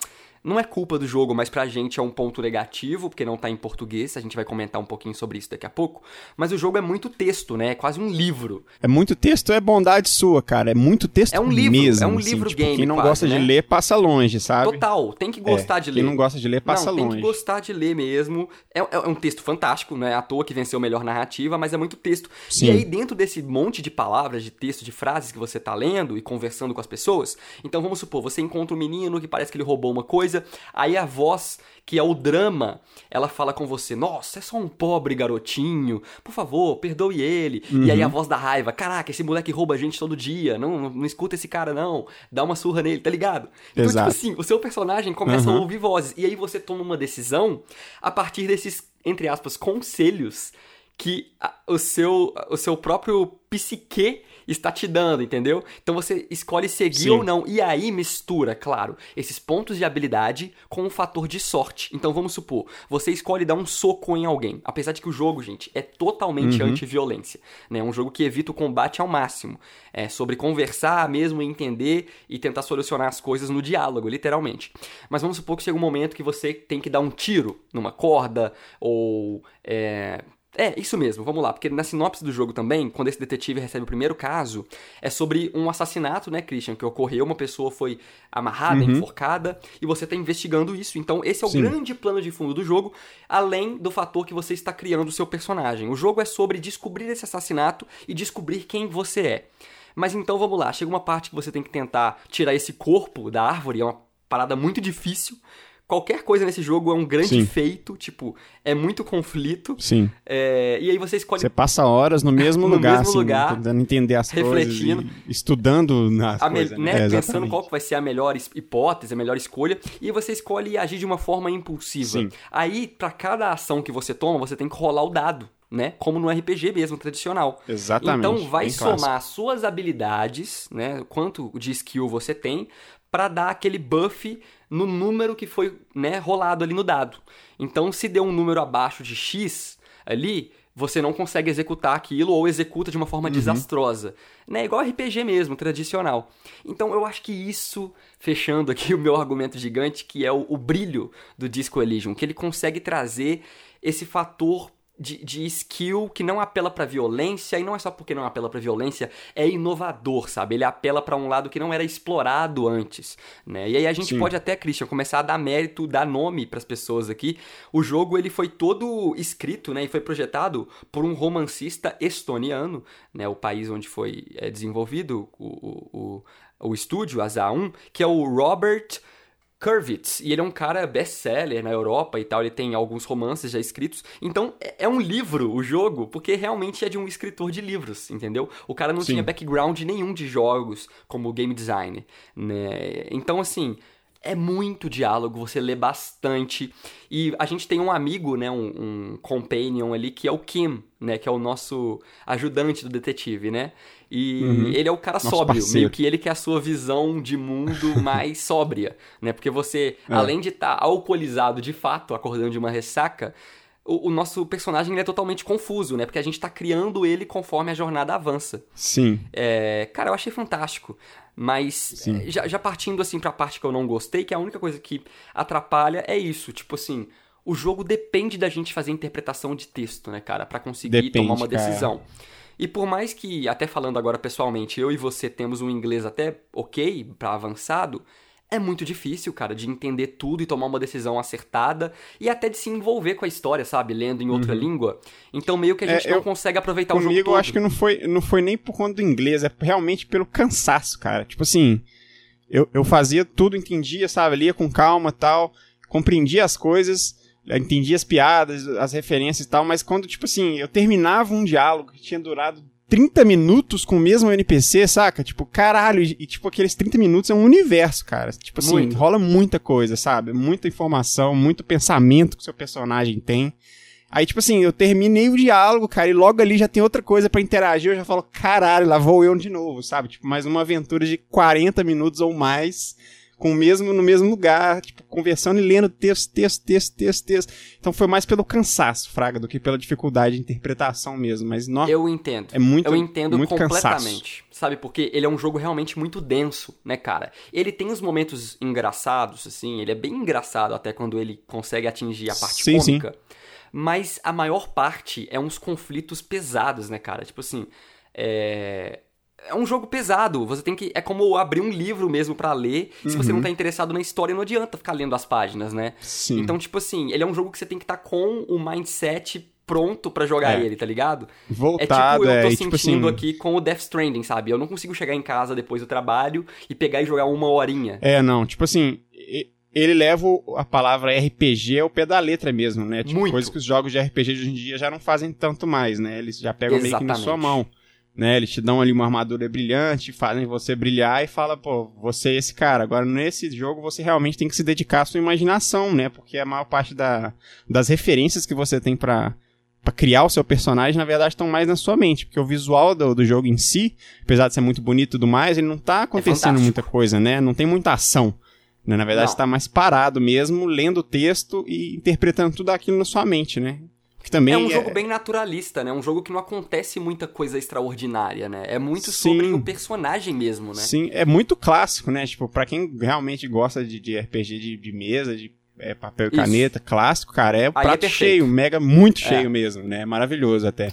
Speaker 3: não é culpa do jogo, mas pra gente é um ponto negativo, porque não tá em português, a gente vai comentar um pouquinho sobre isso daqui a pouco. Mas o jogo é muito texto, né? É quase um livro.
Speaker 4: É muito texto, é bondade sua, cara. É muito texto
Speaker 3: É um livro,
Speaker 4: mesmo.
Speaker 3: é um
Speaker 4: assim,
Speaker 3: livro
Speaker 4: tipo,
Speaker 3: game
Speaker 4: Quem não
Speaker 3: quase,
Speaker 4: gosta
Speaker 3: né?
Speaker 4: de ler, passa longe, sabe?
Speaker 3: Total, tem que gostar
Speaker 4: É,
Speaker 3: de ler.
Speaker 4: Quem não gosta de ler, passa
Speaker 3: não, tem
Speaker 4: longe.
Speaker 3: que gostar de ler mesmo. É, é um texto fantástico, não é à toa que venceu melhor narrativa, mas é muito texto.
Speaker 4: Sim.
Speaker 3: E aí, dentro desse monte de palavras, de texto, de frases que você tá lendo e conversando com as pessoas, então vamos supor, você encontra um menino que parece que ele roubou uma coisa, aí a voz, que é o drama, ela fala com você, nossa, é só um pobre garotinho, por favor, perdoe ele. E
Speaker 4: Uhum.
Speaker 3: aí a voz da raiva, caraca, esse moleque rouba a gente todo dia, não, não, não escuta esse cara não, dá uma surra nele, tá ligado? Então,
Speaker 4: Exato.
Speaker 3: tipo assim, o seu personagem começa a
Speaker 4: Uhum.
Speaker 3: ouvir vozes. E aí você toma uma decisão a partir desses, entre aspas, conselhos que a- o seu, o seu próprio psique está te dando, entendeu? Então você escolhe seguir
Speaker 4: Sim.
Speaker 3: ou não. E aí mistura, claro, esses pontos de habilidade com o fator de sorte. Então vamos supor, você escolhe dar um soco em alguém. Apesar de que o jogo, gente, é totalmente
Speaker 4: Uhum.
Speaker 3: anti-violência. Né? É um jogo que evita o combate ao máximo. É sobre conversar mesmo, entender e tentar solucionar as coisas no diálogo, literalmente. Mas vamos supor que chega um momento que você tem que dar um tiro numa corda ou. É, é, isso mesmo, vamos lá, porque na sinopse do jogo também, quando esse detetive recebe o primeiro caso, é sobre um assassinato, né, Christian, que ocorreu, uma pessoa foi amarrada, enforcada, e você tá investigando isso. Então, esse é o
Speaker 4: Sim.
Speaker 3: grande plano de fundo do jogo, além do fator que você está criando o seu personagem. O jogo é sobre descobrir esse assassinato e descobrir quem você é. Mas então vamos lá, chega uma parte que você tem que tentar tirar esse corpo da árvore, é uma parada muito difícil. Qualquer coisa nesse jogo é um grande
Speaker 4: Sim.
Speaker 3: feito, tipo, é muito conflito.
Speaker 4: Sim.
Speaker 3: É, e aí você escolhe
Speaker 4: Você passa horas no mesmo
Speaker 3: No
Speaker 4: lugar,
Speaker 3: mesmo
Speaker 4: assim,
Speaker 3: lugar,
Speaker 4: tentando entender as
Speaker 3: refletindo.
Speaker 4: coisas, estudando nas
Speaker 3: a
Speaker 4: coisas,
Speaker 3: né,
Speaker 4: É,
Speaker 3: pensando qual vai ser a melhor es- hipótese, a melhor escolha, e você escolhe agir de uma forma impulsiva.
Speaker 4: Sim.
Speaker 3: Aí, pra cada ação que você toma, você tem que rolar o dado, né? Como no RPG mesmo, tradicional.
Speaker 4: Exatamente,
Speaker 3: Então vai somar
Speaker 4: clássico.
Speaker 3: suas habilidades, né? Quanto de skill você tem, pra dar aquele buff no número que foi, né, rolado ali no dado. Então, se deu um número abaixo de X ali, você não consegue executar aquilo ou executa de uma forma desastrosa. Né? Igual RPG mesmo, tradicional. Então eu acho que isso, fechando aqui o meu argumento gigante, que é o, o brilho do Disco Elysium, que ele consegue trazer esse fator de, de skill que não apela pra violência, e não é só porque não apela pra violência, é inovador, sabe? Ele apela pra um lado que não era explorado antes, né? E aí a gente
Speaker 4: Sim.
Speaker 3: pode até, Christian, começar a dar mérito, dar nome pras pessoas aqui. O jogo, ele foi todo escrito, né? E foi projetado por um romancista estoniano, né? O país onde foi é, desenvolvido o, o, o, o estúdio, a ZA1, que é o Robert... Kurvitz, e ele é um cara best-seller na Europa e tal, ele tem alguns romances já escritos. Então, é é um livro o jogo, porque realmente é de um escritor de livros, entendeu? O cara não
Speaker 4: Sim.
Speaker 3: tinha background nenhum de jogos como game design, né? Então, assim, é muito diálogo, você lê bastante. E a gente tem um amigo, né, um, um companion ali, que é o Kim, né, que é o nosso ajudante do detetive, né? E ele é o cara
Speaker 4: Nosso
Speaker 3: sóbrio,
Speaker 4: parceiro.
Speaker 3: meio que ele que é a sua visão de mundo mais sóbria, né? Porque você,
Speaker 4: É.
Speaker 3: além de estar alcoolizado de fato, acordando de uma ressaca, o, o nosso personagem ele é totalmente confuso, né? Porque a gente tá criando ele conforme a jornada avança.
Speaker 4: Sim.
Speaker 3: É, cara, eu achei fantástico. Mas é, já, já partindo assim pra parte que eu não gostei, que a única coisa que atrapalha é isso. Tipo assim, o jogo depende da gente fazer interpretação de texto, né, cara? Pra conseguir
Speaker 4: Depende,
Speaker 3: tomar uma
Speaker 4: cara.
Speaker 3: decisão. E por mais que, até falando agora pessoalmente, eu e você temos um inglês até ok pra avançado, é muito difícil, cara, de entender tudo e tomar uma decisão acertada e até de se envolver com a história, sabe? Lendo em outra língua. Então meio que a
Speaker 4: Uhum. É,
Speaker 3: gente não
Speaker 4: eu-
Speaker 3: consegue aproveitar o jogo
Speaker 4: Comigo,
Speaker 3: todo.
Speaker 4: acho que não foi, não foi nem por conta do inglês, é realmente pelo cansaço, cara. Tipo assim, eu, eu fazia tudo, entendia, sabe? Lia com calma tal, compreendia as coisas, entendia as piadas, as referências e tal, mas quando, tipo assim, eu terminava um diálogo que tinha durado 30 minutos com o mesmo NPC, saca? Tipo, caralho, e, tipo, aqueles 30 minutos é um universo, cara. Tipo assim,
Speaker 3: Muito.
Speaker 4: rola muita coisa, sabe? Muita informação, muito pensamento que o seu personagem tem. Aí, tipo assim, eu terminei o diálogo, cara, e logo ali já tem outra coisa pra interagir, eu já falo, caralho, lá vou eu de novo, sabe? Tipo, mais uma aventura de 40 minutos ou mais, com o mesmo, no mesmo lugar, tipo, conversando e lendo texto, texto, texto, texto, texto. Então foi mais pelo cansaço, Fraga, do que pela dificuldade de interpretação mesmo, mas, nossa,
Speaker 3: Eu entendo.
Speaker 4: é muito,
Speaker 3: eu entendo
Speaker 4: muito cansaço.
Speaker 3: completamente. Sabe? Porque ele é um jogo realmente muito denso, né, cara? Ele tem os momentos engraçados, assim, ele é bem engraçado até quando ele consegue atingir a parte
Speaker 4: Sim, sim.
Speaker 3: cômica. Mas a maior parte é uns conflitos pesados, né, cara? Tipo assim, é. É um jogo pesado. Você tem que. É como abrir um livro mesmo pra ler. Se você não tá interessado na história, não adianta ficar lendo as páginas, né?
Speaker 4: Uhum. Sim.
Speaker 3: Então, tipo assim, ele é um jogo que você tem que estar com o mindset pronto pra jogar
Speaker 4: É.
Speaker 3: ele, tá ligado?
Speaker 4: Voltado,
Speaker 3: é tipo eu tô
Speaker 4: é, e,
Speaker 3: sentindo
Speaker 4: tipo assim,
Speaker 3: aqui com o Death Stranding, sabe? Eu não consigo chegar em casa depois do trabalho e pegar e jogar uma horinha.
Speaker 4: É, não, tipo assim, ele leva a palavra RPG ao pé da letra mesmo, né? Tipo,
Speaker 3: Muito.
Speaker 4: coisa que os jogos de RPG de hoje em dia já não fazem tanto mais, né? Eles já pegam meio que na
Speaker 3: Exatamente.
Speaker 4: sua mão, né? Eles te dão ali uma armadura brilhante, fazem você brilhar e fala, pô, você é esse cara. Agora, nesse jogo, você realmente tem que se dedicar à sua imaginação, né? Porque a maior parte da, das referências que você tem pra pra criar o seu personagem, na verdade, estão mais na sua mente. Porque o visual do, do jogo em si, apesar de ser muito bonito e tudo mais, ele não tá acontecendo
Speaker 3: fantástico.
Speaker 4: muita coisa, né? Não tem muita ação. Né? Na verdade,
Speaker 3: Não.
Speaker 4: você tá mais parado mesmo, lendo o texto e interpretando tudo aquilo na sua mente, né? Que também
Speaker 3: É um jogo bem naturalista, né? Um jogo que não acontece muita coisa extraordinária, né? É muito sobre
Speaker 4: Sim.
Speaker 3: o personagem mesmo, né?
Speaker 4: Sim, é muito clássico, né? Tipo, pra quem realmente gosta de, de RPG de, de mesa, de é, papel e
Speaker 3: Isso.
Speaker 4: caneta, clássico, cara, é
Speaker 3: Aí é
Speaker 4: prato
Speaker 3: perfeito.
Speaker 4: cheio, mega, muito
Speaker 3: É.
Speaker 4: cheio mesmo, né? Maravilhoso até.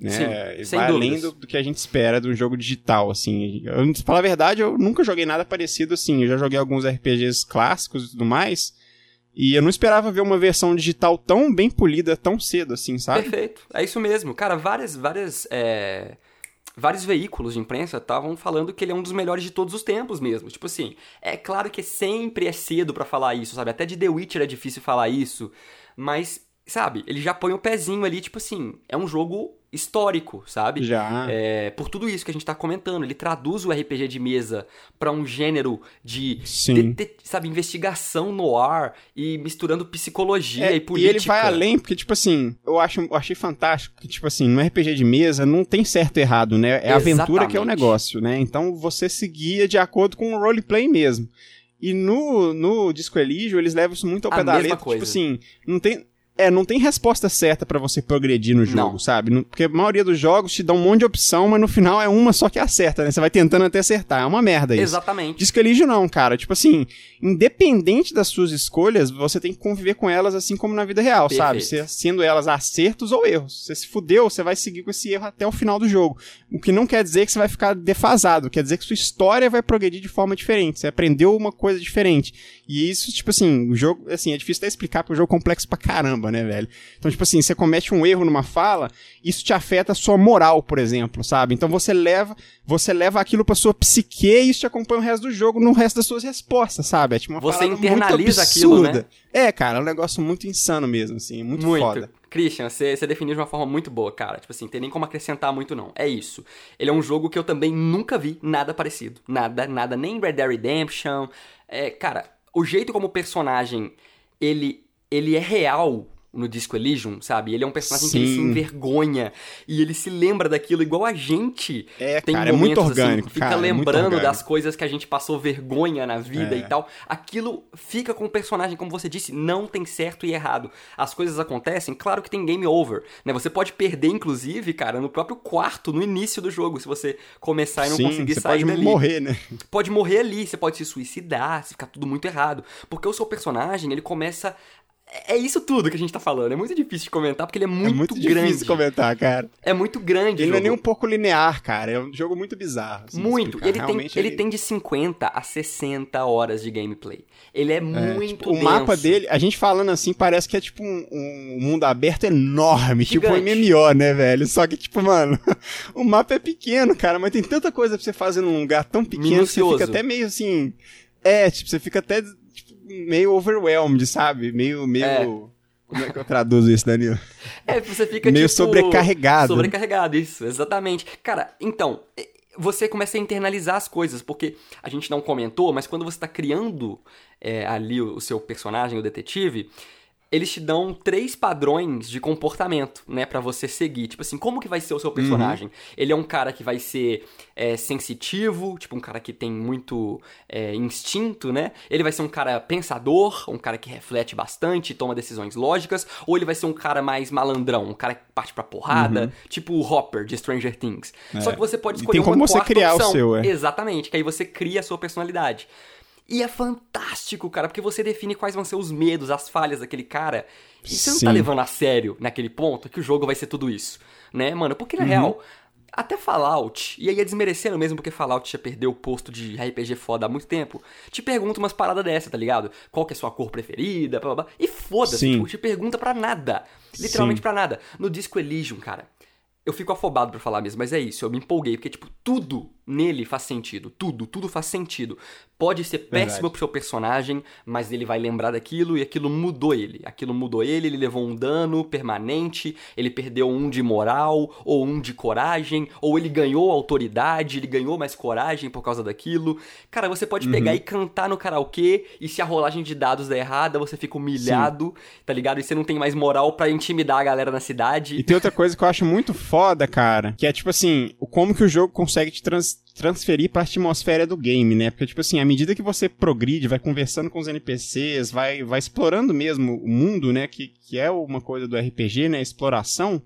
Speaker 4: Né?
Speaker 3: Sim, sem
Speaker 4: vai além do, do que a gente espera de um jogo digital, assim. Eu, pra falar a verdade, eu nunca joguei nada parecido assim. Eu já joguei alguns RPGs clássicos e tudo mais. E eu não esperava ver uma versão digital tão bem polida tão cedo, assim, sabe?
Speaker 3: Perfeito. É isso mesmo. Cara, várias, várias, é, vários veículos de imprensa estavam falando que ele é um dos melhores de todos os tempos mesmo. Tipo assim, é claro que sempre é cedo pra falar isso, sabe? Até de The Witcher é difícil falar isso, mas, sabe, ele já põe o pezinho ali, tipo assim, é um jogo histórico, sabe?
Speaker 4: Já.
Speaker 3: É, por tudo isso que a gente tá comentando, ele traduz o RPG de mesa pra um gênero de,
Speaker 4: Sim.
Speaker 3: dete- sabe, investigação no ar e misturando psicologia
Speaker 4: É,
Speaker 3: e política.
Speaker 4: ele vai além, porque, tipo assim, eu, acho, eu achei fantástico que, tipo assim, no RPG de mesa não tem certo e errado, né? É a aventura que é o negócio, né? Então você se guia de acordo com o roleplay mesmo. E no, no Disco Elysium, eles levam isso muito ao pé da letra. Tipo assim, não tem. É, não tem resposta certa pra você progredir no jogo,
Speaker 3: Não.
Speaker 4: sabe? Porque a maioria dos jogos te dá um monte de opção, mas no final é uma só que acerta, né? Você vai tentando até acertar. É uma merda isso.
Speaker 3: Exatamente.
Speaker 4: Disco Elysium não, cara. Tipo assim, independente das suas escolhas, você tem que conviver com elas assim como na vida real, sabe?
Speaker 3: Perfeito.
Speaker 4: Se- sendo elas acertos ou erros. Você se fudeu, você vai seguir com esse erro até o final do jogo. O que não quer dizer que você vai ficar defasado, quer dizer que sua história vai progredir de forma diferente. Você aprendeu uma coisa diferente. E isso, tipo assim, o jogo, assim, é difícil até explicar porque o jogo é complexo pra caramba, né, velho? Então, tipo assim, você comete um erro numa fala, isso te afeta a sua moral, por exemplo, sabe? Então você leva, você leva aquilo pra sua psique e isso te acompanha o resto do jogo no resto das suas respostas, sabe? É tipo uma
Speaker 3: Você internaliza aquilo, né?
Speaker 4: É, cara, é um negócio muito insano mesmo, assim, muito,
Speaker 3: Muito.
Speaker 4: foda.
Speaker 3: Christian, você, você definiu de uma forma muito boa, cara. Tipo assim, tem nem como acrescentar muito, não. É isso. Ele é um jogo que eu também nunca vi nada parecido. Nada, nada, nem Red Dead Redemption. É, cara, o jeito como o personagem, ele, ele é real no Disco Elysium, sabe? Ele é um personagem que ele se
Speaker 4: Sim.
Speaker 3: envergonha e ele se lembra daquilo igual a gente.
Speaker 4: É,
Speaker 3: Tem
Speaker 4: cara, é muito
Speaker 3: assim,
Speaker 4: orgânico,
Speaker 3: fica
Speaker 4: cara, é
Speaker 3: lembrando
Speaker 4: orgânico.
Speaker 3: das coisas que a gente passou vergonha na vida
Speaker 4: É.
Speaker 3: e tal. Aquilo fica com o personagem, como você disse, não tem certo e errado. As coisas acontecem, claro que tem game over, né? Você pode perder, inclusive, cara, no próprio quarto, no início do jogo, se você começar e não
Speaker 4: Sim,
Speaker 3: conseguir
Speaker 4: você
Speaker 3: sair
Speaker 4: pode
Speaker 3: dali.
Speaker 4: morrer, né?
Speaker 3: Pode morrer ali, você pode se suicidar, se ficar tudo muito errado. Porque o seu personagem, ele começa... É é isso tudo que a gente tá falando. É muito difícil de comentar porque ele é muito,
Speaker 4: é muito
Speaker 3: grande.
Speaker 4: difícil comentar, cara.
Speaker 3: É muito grande.
Speaker 4: Ele não é nem um pouco linear, cara. É um jogo muito bizarro. assim,
Speaker 3: Muito. Ele tem,
Speaker 4: Realmente
Speaker 3: ele tem de 50 a 60 horas de gameplay. Ele é,
Speaker 4: É,
Speaker 3: muito
Speaker 4: tipo, o mapa dele, a gente falando assim, parece que é tipo um, um mundo aberto enorme, tipo um
Speaker 3: Gigante.
Speaker 4: MMO, né, velho? Só que, tipo, mano, o mapa é pequeno, cara, mas tem tanta coisa pra você fazer num lugar tão pequeno que você
Speaker 3: Minucioso.
Speaker 4: fica até meio assim. É, tipo, você fica até tipo, meio overwhelmed, sabe? Meio. meio...
Speaker 3: É.
Speaker 4: Como é que eu traduzo isso, Danilo?
Speaker 3: É, você fica
Speaker 4: Meio
Speaker 3: tipo,
Speaker 4: sobrecarregado.
Speaker 3: Sobrecarregado, isso, exatamente. Cara, então, eh, você começa a internalizar as coisas, porque a gente não comentou, mas quando você tá criando eh, ali o, o seu personagem, o detetive, eles te dão três padrões de comportamento, né, Pra você seguir. Tipo assim, como que vai ser o seu personagem? Ele é um cara que vai ser eh, sensitivo, tipo um cara que tem muito eh, instinto, né? Ele vai ser um cara pensador, um cara que reflete bastante, toma decisões lógicas, ou ele vai ser um cara mais malandrão, um cara que parte pra porrada, tipo o Hopper de Stranger Things. Só que você pode
Speaker 4: Uhum. É. E
Speaker 3: escolher
Speaker 4: tem como
Speaker 3: uma
Speaker 4: você criar o
Speaker 3: opção.
Speaker 4: seu, é.
Speaker 3: Exatamente, que aí você cria a sua personalidade. E é fantástico, cara, porque você define quais vão ser os medos, as falhas daquele cara. E você não tá
Speaker 4: Sim.
Speaker 3: levando a sério naquele ponto que o jogo vai ser tudo isso, né, mano? Porque na
Speaker 4: Uhum.
Speaker 3: real, até Fallout, e aí é desmerecendo mesmo porque Fallout já perdeu o posto de RPG foda há muito tempo, te pergunta umas paradas dessa, tá ligado? Qual que é a sua cor preferida, blá blá blá. E foda-se,
Speaker 4: Sim.
Speaker 3: tipo, te pergunta pra nada. Literalmente
Speaker 4: Sim.
Speaker 3: pra nada. No Disco Elysium, cara, eu fico afobado pra falar mesmo, mas é isso, eu me empolguei, porque, tipo, tudo nele faz sentido. Tudo, tudo faz sentido. Pode ser péssimo
Speaker 4: Verdade.
Speaker 3: pro seu personagem, mas ele vai lembrar daquilo e aquilo mudou ele. Aquilo mudou ele, ele levou um dano permanente, ele perdeu um de moral, ou um de coragem, ou ele ganhou autoridade, ele ganhou mais coragem por causa daquilo. Cara, você pode pegar
Speaker 4: Uhum.
Speaker 3: e cantar no karaokê, e se a rolagem de dados der errada, você fica humilhado, tá ligado? E você não tem mais moral pra intimidar a galera na cidade.
Speaker 4: E tem outra coisa que eu acho muito foda, cara, que é tipo assim, como que o jogo consegue te trans- transferir pra atmosfera do game, né? Porque, tipo assim, à medida que você progride, vai conversando com os NPCs, vai, vai explorando mesmo o mundo, né? Que, que é uma coisa do RPG, né? Exploração.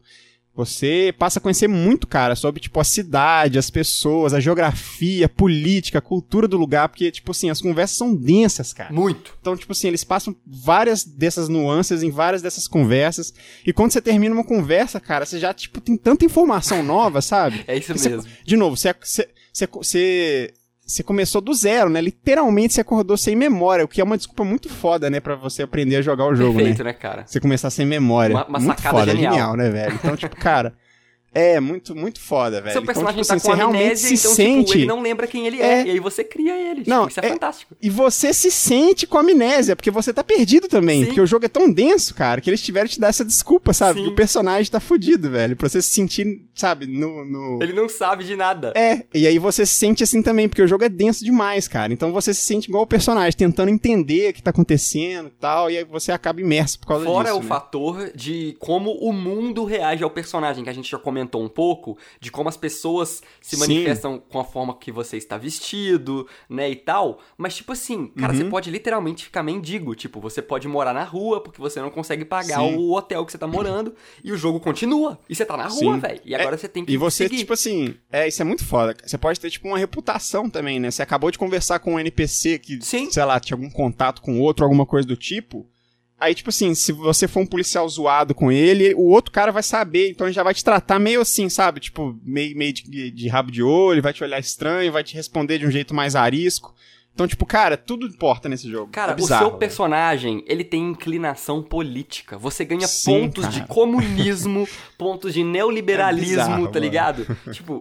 Speaker 4: Você passa a conhecer muito, cara, sobre, tipo, a cidade, as pessoas, a geografia, a política, a cultura do lugar, porque, tipo assim, as conversas são densas, cara.
Speaker 3: Muito.
Speaker 4: Então, tipo assim, eles passam várias dessas nuances em várias dessas conversas. E quando você termina uma conversa, cara, você já, tipo, tem tanta informação nova, sabe?
Speaker 3: É isso
Speaker 4: Que você-
Speaker 3: mesmo.
Speaker 4: de novo, você, você, você, você, você começou do zero, né? Literalmente você acordou sem memória, o que é uma desculpa muito foda, né? Pra você aprender a jogar o jogo,
Speaker 3: Perfeito,
Speaker 4: né?
Speaker 3: né, cara?
Speaker 4: Você começar sem memória.
Speaker 3: Uma- uma
Speaker 4: muito
Speaker 3: sacada
Speaker 4: foda,
Speaker 3: genial.
Speaker 4: né, velho? Então, tipo, cara, é muito, muito foda, velho.
Speaker 3: Seu personagem
Speaker 4: então, tipo,
Speaker 3: tá
Speaker 4: assim,
Speaker 3: com amnésia,
Speaker 4: se
Speaker 3: então,
Speaker 4: sente...
Speaker 3: tipo, ele não lembra quem ele é.
Speaker 4: É.
Speaker 3: E aí você cria ele.
Speaker 4: Não,
Speaker 3: Tipo, isso é,
Speaker 4: é-
Speaker 3: fantástico.
Speaker 4: E você se sente com amnésia, porque você tá perdido também.
Speaker 3: Sim.
Speaker 4: Porque o jogo é tão denso, cara, que eles tiveram que te dar essa desculpa, sabe?
Speaker 3: Sim.
Speaker 4: Que o personagem tá fudido, velho. Pra você se sentir, sabe, no. no...
Speaker 3: Ele não sabe de nada.
Speaker 4: É, e aí você se sente assim também, porque o jogo é denso demais, cara. Então você se sente igual o personagem, tentando entender o que tá acontecendo e tal, e aí você acaba imerso por causa
Speaker 3: Fora
Speaker 4: disso.
Speaker 3: o
Speaker 4: né?
Speaker 3: fator de como o mundo reage ao personagem, que a gente já comentou comentou um pouco de como as pessoas se
Speaker 4: Sim.
Speaker 3: manifestam com a forma que você está vestido, né, e tal. Mas, tipo assim, cara,
Speaker 4: Uhum.
Speaker 3: você pode literalmente ficar mendigo. Tipo, você pode morar na rua porque você não consegue pagar
Speaker 4: Sim.
Speaker 3: o hotel que você tá morando e o jogo continua. E você tá na rua,
Speaker 4: Sim.
Speaker 3: velho. E agora você tem que
Speaker 4: E você,
Speaker 3: seguir.
Speaker 4: tipo assim, é, isso é muito foda. Você pode ter, tipo, uma reputação também, né? Você acabou de conversar com um NPC que,
Speaker 3: Sim.
Speaker 4: sei lá, tinha algum contato com outro, alguma coisa do tipo. Aí, tipo assim, se você for um policial zoado com ele, o outro cara vai saber, então ele já vai te tratar meio assim, sabe? Tipo, meio, meio de, de rabo de olho, vai te olhar estranho, vai te responder de um jeito mais arisco. Então, tipo, cara, tudo importa nesse jogo.
Speaker 3: Cara,
Speaker 4: é bizarro,
Speaker 3: o seu personagem, ele tem inclinação política. Você ganha
Speaker 4: Sim,
Speaker 3: pontos de
Speaker 4: cara.
Speaker 3: comunismo, pontos de neoliberalismo,
Speaker 4: É bizarro,
Speaker 3: tá
Speaker 4: mano.
Speaker 3: ligado? tipo,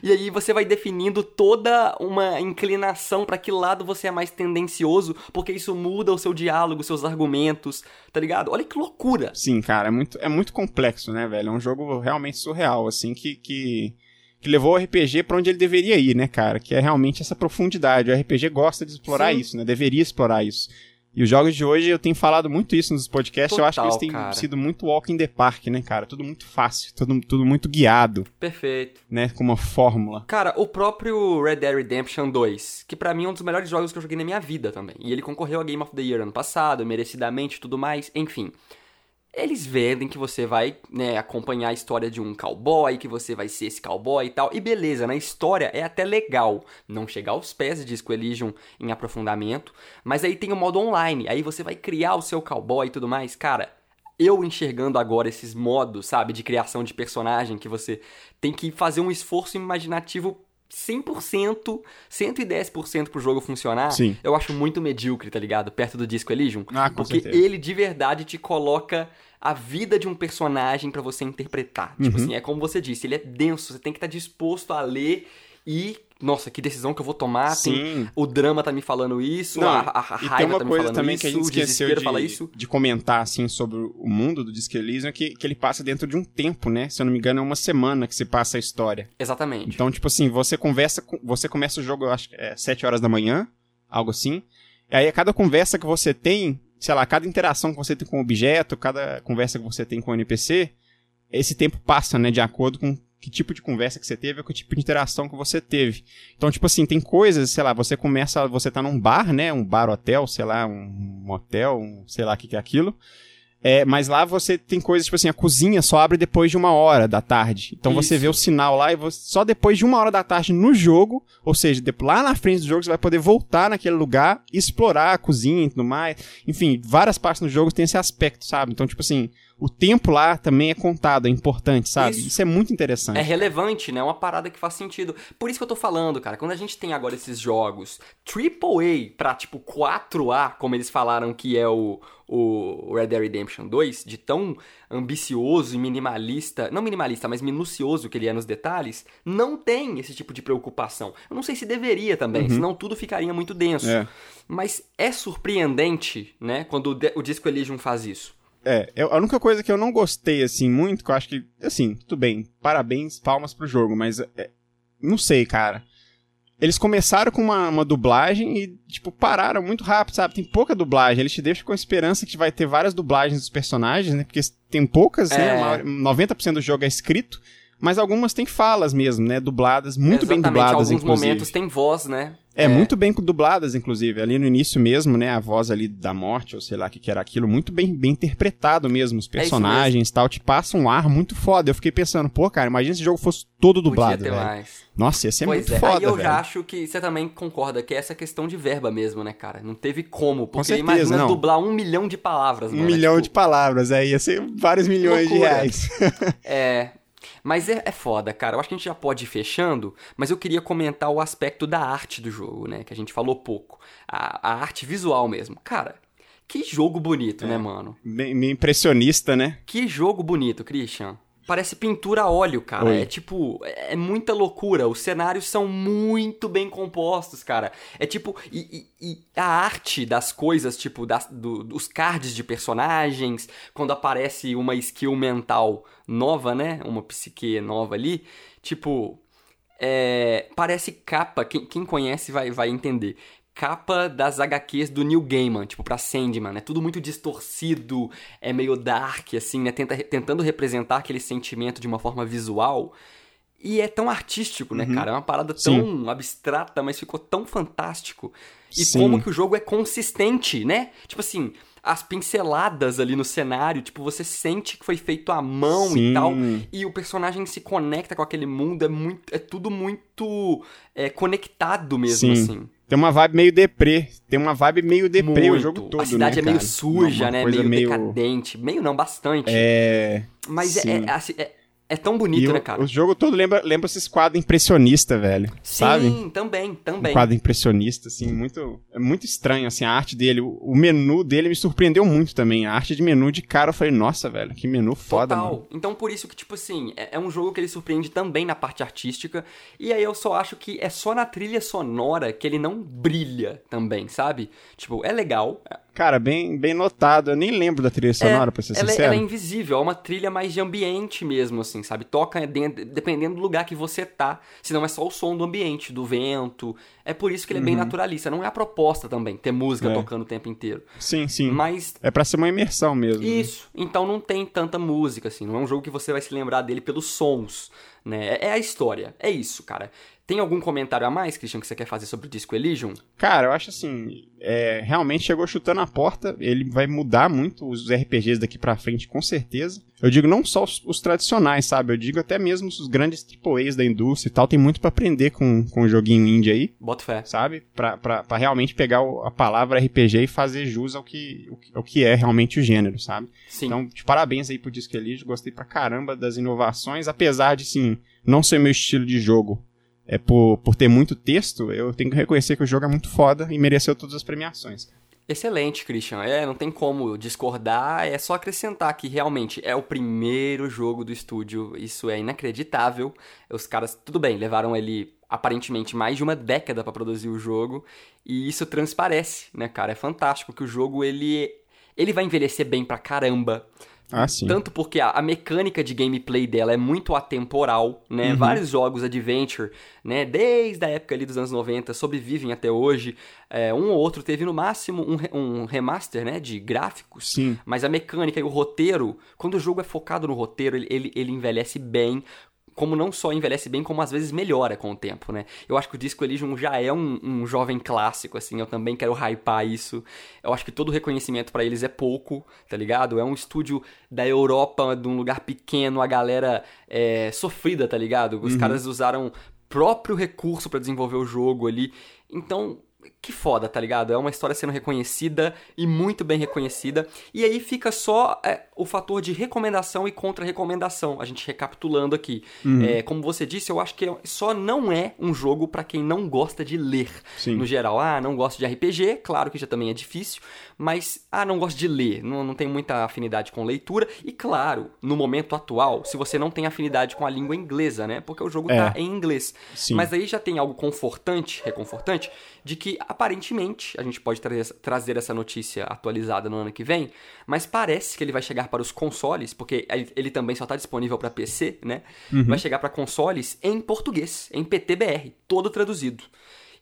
Speaker 3: e aí você vai definindo toda uma inclinação pra que lado você é mais tendencioso, porque isso muda o seu diálogo, seus argumentos, tá ligado? Olha que loucura.
Speaker 4: Sim, cara, é muito, é muito complexo, né, velho? É um jogo realmente surreal, assim, que, que, que levou o RPG pra onde ele deveria ir, né, cara? Que é realmente essa profundidade. O RPG gosta de explorar
Speaker 3: Sim.
Speaker 4: isso, né? Deveria explorar isso. E os jogos de hoje, eu tenho falado muito isso nos podcasts, eu acho que eles
Speaker 3: Total,
Speaker 4: têm
Speaker 3: cara.
Speaker 4: sido muito walk in the park, né, cara? Tudo muito fácil, tudo, tudo muito guiado,
Speaker 3: Perfeito.
Speaker 4: né? Com uma fórmula.
Speaker 3: Cara, o próprio Red Dead Redemption 2, que pra mim é um dos melhores jogos que eu joguei na minha vida também. E ele concorreu a Game of the Year ano passado, merecidamente e tudo mais, enfim. Eles vendem que você vai, né, acompanhar a história de um cowboy, que você vai ser esse cowboy e tal. E beleza, na história é até legal não chegar aos pés de Disco Elysium em aprofundamento, mas aí tem o modo online, aí você vai criar o seu cowboy e tudo mais. Cara, eu enxergando agora esses modos, sabe, de criação de personagem que você tem que fazer um esforço imaginativo 100%, 110% pro jogo funcionar,
Speaker 4: Sim.
Speaker 3: eu acho muito medíocre, tá ligado? Perto do Disco Elysium.
Speaker 4: Ah, com
Speaker 3: porque
Speaker 4: certeza.
Speaker 3: ele de verdade te coloca a vida de um personagem pra você interpretar. Tipo
Speaker 4: Uhum.
Speaker 3: assim, é como você disse, ele é denso, você tem que estar disposto a ler e. Nossa, que decisão que eu vou tomar. Tem,
Speaker 4: Sim.
Speaker 3: o drama tá me falando isso,
Speaker 4: Não,
Speaker 3: a, a, a raiva
Speaker 4: tem uma
Speaker 3: tá me
Speaker 4: coisa
Speaker 3: falando
Speaker 4: também
Speaker 3: isso,
Speaker 4: que a gente esqueceu de,
Speaker 3: fala isso.
Speaker 4: de comentar, assim, sobre o mundo do Disque Elysium, que, que ele passa dentro de um tempo, né? Se eu não me engano, é uma semana que se passa a história.
Speaker 3: Exatamente.
Speaker 4: Então, tipo assim, você conversa com, você começa o jogo, eu acho que é 7 horas da manhã, algo assim. E aí, a cada conversa que você tem, sei lá, cada interação que você tem com o objeto, cada conversa que você tem com o NPC, esse tempo passa, né, de acordo com que tipo de conversa que você teve ou que tipo de interação que você teve. Então, tipo assim, tem coisas, sei lá, você começa, você tá num bar, né, um bar hotel, sei lá, um motel, um, sei lá o que que é aquilo. É, mas lá você tem coisas, tipo assim, a cozinha só abre depois de uma hora da tarde. Então você
Speaker 3: Isso.
Speaker 4: vê o sinal lá e você, só depois de uma hora da tarde no jogo, ou seja, de- lá na frente do jogo você vai poder voltar naquele lugar explorar a cozinha e tudo mais. Enfim, várias partes do jogo tem esse aspecto, sabe? Então, tipo assim, o tempo lá também é contado, é importante, sabe?
Speaker 3: Isso.
Speaker 4: Isso, é muito interessante.
Speaker 3: É relevante, né? É uma parada que faz sentido. Por isso que eu tô falando, cara. Quando a gente tem agora esses jogos AAA pra, tipo, 4A, como eles falaram que é o, o Red Dead Redemption 2, de tão ambicioso e minimalista, não minimalista, mas minucioso que ele é nos detalhes, não tem esse tipo de preocupação. Eu não sei se deveria também, senão tudo ficaria muito denso.
Speaker 4: Uhum. É.
Speaker 3: Mas é surpreendente, né, quando o Disco Elysium faz isso.
Speaker 4: É, eu- a única coisa que eu não gostei, assim, muito, que eu acho que, assim, tudo bem, parabéns, palmas pro jogo, mas é, não sei, cara. Eles começaram com uma, uma dublagem e, tipo, pararam muito rápido, sabe? Tem pouca dublagem. Eles te deixam com a esperança que vai ter várias dublagens dos personagens, né? Porque tem poucas,
Speaker 3: É.
Speaker 4: né? A maior- 90% do jogo é escrito, mas algumas têm falas mesmo, né? Dubladas, muito bem
Speaker 3: Exatamente,
Speaker 4: dubladas,
Speaker 3: alguns
Speaker 4: inclusive.
Speaker 3: momentos tem voz, né?
Speaker 4: É, muito bem dubladas, inclusive. Ali no início mesmo, né? A voz ali da morte, ou sei lá o que, que era aquilo, muito bem, bem interpretado mesmo. Os
Speaker 3: É
Speaker 4: personagens e tal, te passa um ar muito foda. Eu fiquei pensando, pô, cara, imagina se o jogo fosse todo dublado,
Speaker 3: Podia ter
Speaker 4: velho.
Speaker 3: mais.
Speaker 4: Nossa, ia ser
Speaker 3: pois
Speaker 4: muito
Speaker 3: é,
Speaker 4: foda,
Speaker 3: aí eu
Speaker 4: velho.
Speaker 3: já acho que você também concorda que é essa questão de verba mesmo, né, cara? Não teve como. Porque
Speaker 4: certeza,
Speaker 3: imagina
Speaker 4: não.
Speaker 3: dublar um milhão de palavras,
Speaker 4: Um
Speaker 3: mano.
Speaker 4: milhão
Speaker 3: tipo,
Speaker 4: de palavras, aí ia ser vários milhões de reais.
Speaker 3: É. Mas é, é foda, cara. Eu acho que a gente já pode ir fechando, mas eu queria comentar o aspecto da arte do jogo, né? Que a gente falou pouco. A, a arte visual mesmo. Cara, que jogo bonito,
Speaker 4: É.
Speaker 3: né, mano?
Speaker 4: bem, bem impressionista, né?
Speaker 3: Que jogo bonito, Christian. Parece pintura a óleo, cara.
Speaker 4: Oi.
Speaker 3: É tipo, é muita loucura. Os cenários são muito bem compostos, cara. É tipo, e, e- e a arte das coisas, tipo, das, do- dos cards de personagens, quando aparece uma skill mental nova, né? Uma psique nova ali. Tipo, é, parece capa. Quem, quem conhece vai, vai entender. Capa das HQs do Neil Gaiman, tipo pra Sandman, é tudo muito distorcido, é meio dark, assim, né? Tenta, tentando representar aquele sentimento de uma forma visual. E é tão artístico, né, cara? É uma parada tão
Speaker 4: Sim.
Speaker 3: abstrata, mas ficou tão fantástico. E
Speaker 4: Sim.
Speaker 3: como que o jogo é consistente, né? Tipo assim, as pinceladas ali no cenário, tipo, você sente que foi feito à mão
Speaker 4: Sim.
Speaker 3: e tal. E o personagem se conecta com aquele mundo, é muito. É tudo muito é, conectado mesmo,
Speaker 4: Sim.
Speaker 3: assim.
Speaker 4: Tem uma vibe meio deprê. Tem uma vibe meio deprê o
Speaker 3: Muito.
Speaker 4: jogo todo,
Speaker 3: A cidade
Speaker 4: né,
Speaker 3: é meio
Speaker 4: cara?
Speaker 3: suja,
Speaker 4: Uma
Speaker 3: né?
Speaker 4: coisa
Speaker 3: Meio, decadente. Meio não, bastante.
Speaker 4: É...
Speaker 3: Mas é, é, assim, é, é tão
Speaker 4: E
Speaker 3: bonito,
Speaker 4: o,
Speaker 3: né, cara?
Speaker 4: o jogo todo lembra, lembra esses quadros impressionistas, velho. Sabe?
Speaker 3: Sim, também,
Speaker 4: Um
Speaker 3: também.
Speaker 4: quadro impressionista, assim, muito. É muito estranho, assim, a arte dele. O, o menu dele me surpreendeu muito também. A arte de menu de cara, eu falei, nossa, velho, que menu foda,
Speaker 3: Total.
Speaker 4: mano.
Speaker 3: Então, por isso que, tipo assim, é, é um jogo que ele surpreende também na parte artística. E aí eu só acho que é só na trilha sonora que ele não brilha também, sabe? Tipo, é legal.
Speaker 4: Cara, bem, bem notado. Eu nem lembro da trilha sonora,
Speaker 3: é,
Speaker 4: pra ser
Speaker 3: ela, é-
Speaker 4: sincero.
Speaker 3: ela é invisível, é uma trilha mais de ambiente mesmo, assim, sabe? Toca dentro, dependendo do lugar que você tá. Senão é só o som do ambiente, do vento. É por isso que ele é bem naturalista. Não é a proposta também, ter música
Speaker 4: Uhum. É.
Speaker 3: tocando o tempo inteiro.
Speaker 4: Sim, sim.
Speaker 3: Mas
Speaker 4: É pra ser uma imersão mesmo. né?
Speaker 3: Isso. Então não tem tanta música, assim. Não é um jogo que você vai se lembrar dele pelos sons, né? É- É a história. É isso, cara. Tem algum comentário a mais, Christian, que você quer fazer sobre o Disco Elysium?
Speaker 4: Cara, eu acho assim, é, realmente chegou chutando a porta, ele vai mudar muito os RPGs daqui pra frente, com certeza. Eu digo não só os, os tradicionais, sabe? Eu digo até mesmo os grandes AAAs da indústria e tal, tem muito pra aprender com, com o joguinho indie aí,
Speaker 3: Bota fé.
Speaker 4: sabe? Pra, pra, pra realmente pegar o- a palavra RPG e fazer jus ao que, o ao que é realmente o gênero, sabe?
Speaker 3: Sim.
Speaker 4: Então, de parabéns aí pro Disco Elysium, gostei pra caramba das inovações, apesar de, sim, não ser meu estilo de jogo, é por, por ter muito texto, eu tenho que reconhecer que o jogo é muito foda e mereceu todas as premiações.
Speaker 3: Excelente, Christian. É, não tem como discordar, é só acrescentar que realmente é o primeiro jogo do estúdio, isso é inacreditável. Os caras, tudo bem, levaram ele aparentemente mais de uma década pra produzir o jogo, e isso transparece, né, cara? É fantástico que o jogo ele ele vai envelhecer bem pra caramba.
Speaker 4: Ah.
Speaker 3: Tanto porque a, a mecânica de gameplay dela é muito atemporal, né?
Speaker 4: Uhum.
Speaker 3: Vários jogos adventure, né? Desde a época ali dos anos 90, sobrevivem até hoje. É, um ou outro teve no máximo um, um remaster, né? De gráficos.
Speaker 4: Sim.
Speaker 3: Mas a mecânica e o roteiro, quando o jogo é focado no roteiro, ele, ele, ele envelhece bem. Como não só envelhece bem, como às vezes melhora com o tempo, né? Eu acho que o Disco Elysium já é um, um jovem clássico, assim. Eu também quero hypar isso. Eu acho que todo reconhecimento pra eles é pouco, tá ligado? É um estúdio da Europa, de um lugar pequeno, a galera é, sofrida, tá ligado? Os caras usaram próprio recurso pra desenvolver o jogo ali. Então, que foda, tá ligado? É uma história sendo reconhecida e muito bem reconhecida. E aí fica só é, o fator de recomendação e contra-recomendação. A gente recapitulando aqui. É, como você disse, eu acho que só não é um jogo pra quem não gosta de ler.
Speaker 4: Sim.
Speaker 3: No geral, ah, não gosto de RPG, claro que já também é difícil, mas ah, não gosto de ler, não, não tem muita afinidade com leitura. E claro, no momento atual, se você não tem afinidade com a língua inglesa, né? Porque o jogo
Speaker 4: É.
Speaker 3: tá em inglês.
Speaker 4: Sim.
Speaker 3: Mas aí já tem algo confortante, reconfortante, de que aparentemente, a gente pode tra trazer essa notícia atualizada no ano que vem, mas parece que ele vai chegar para os consoles, porque ele ele também só está disponível para PC, né? Vai chegar para consoles em português, em PTBR, todo traduzido.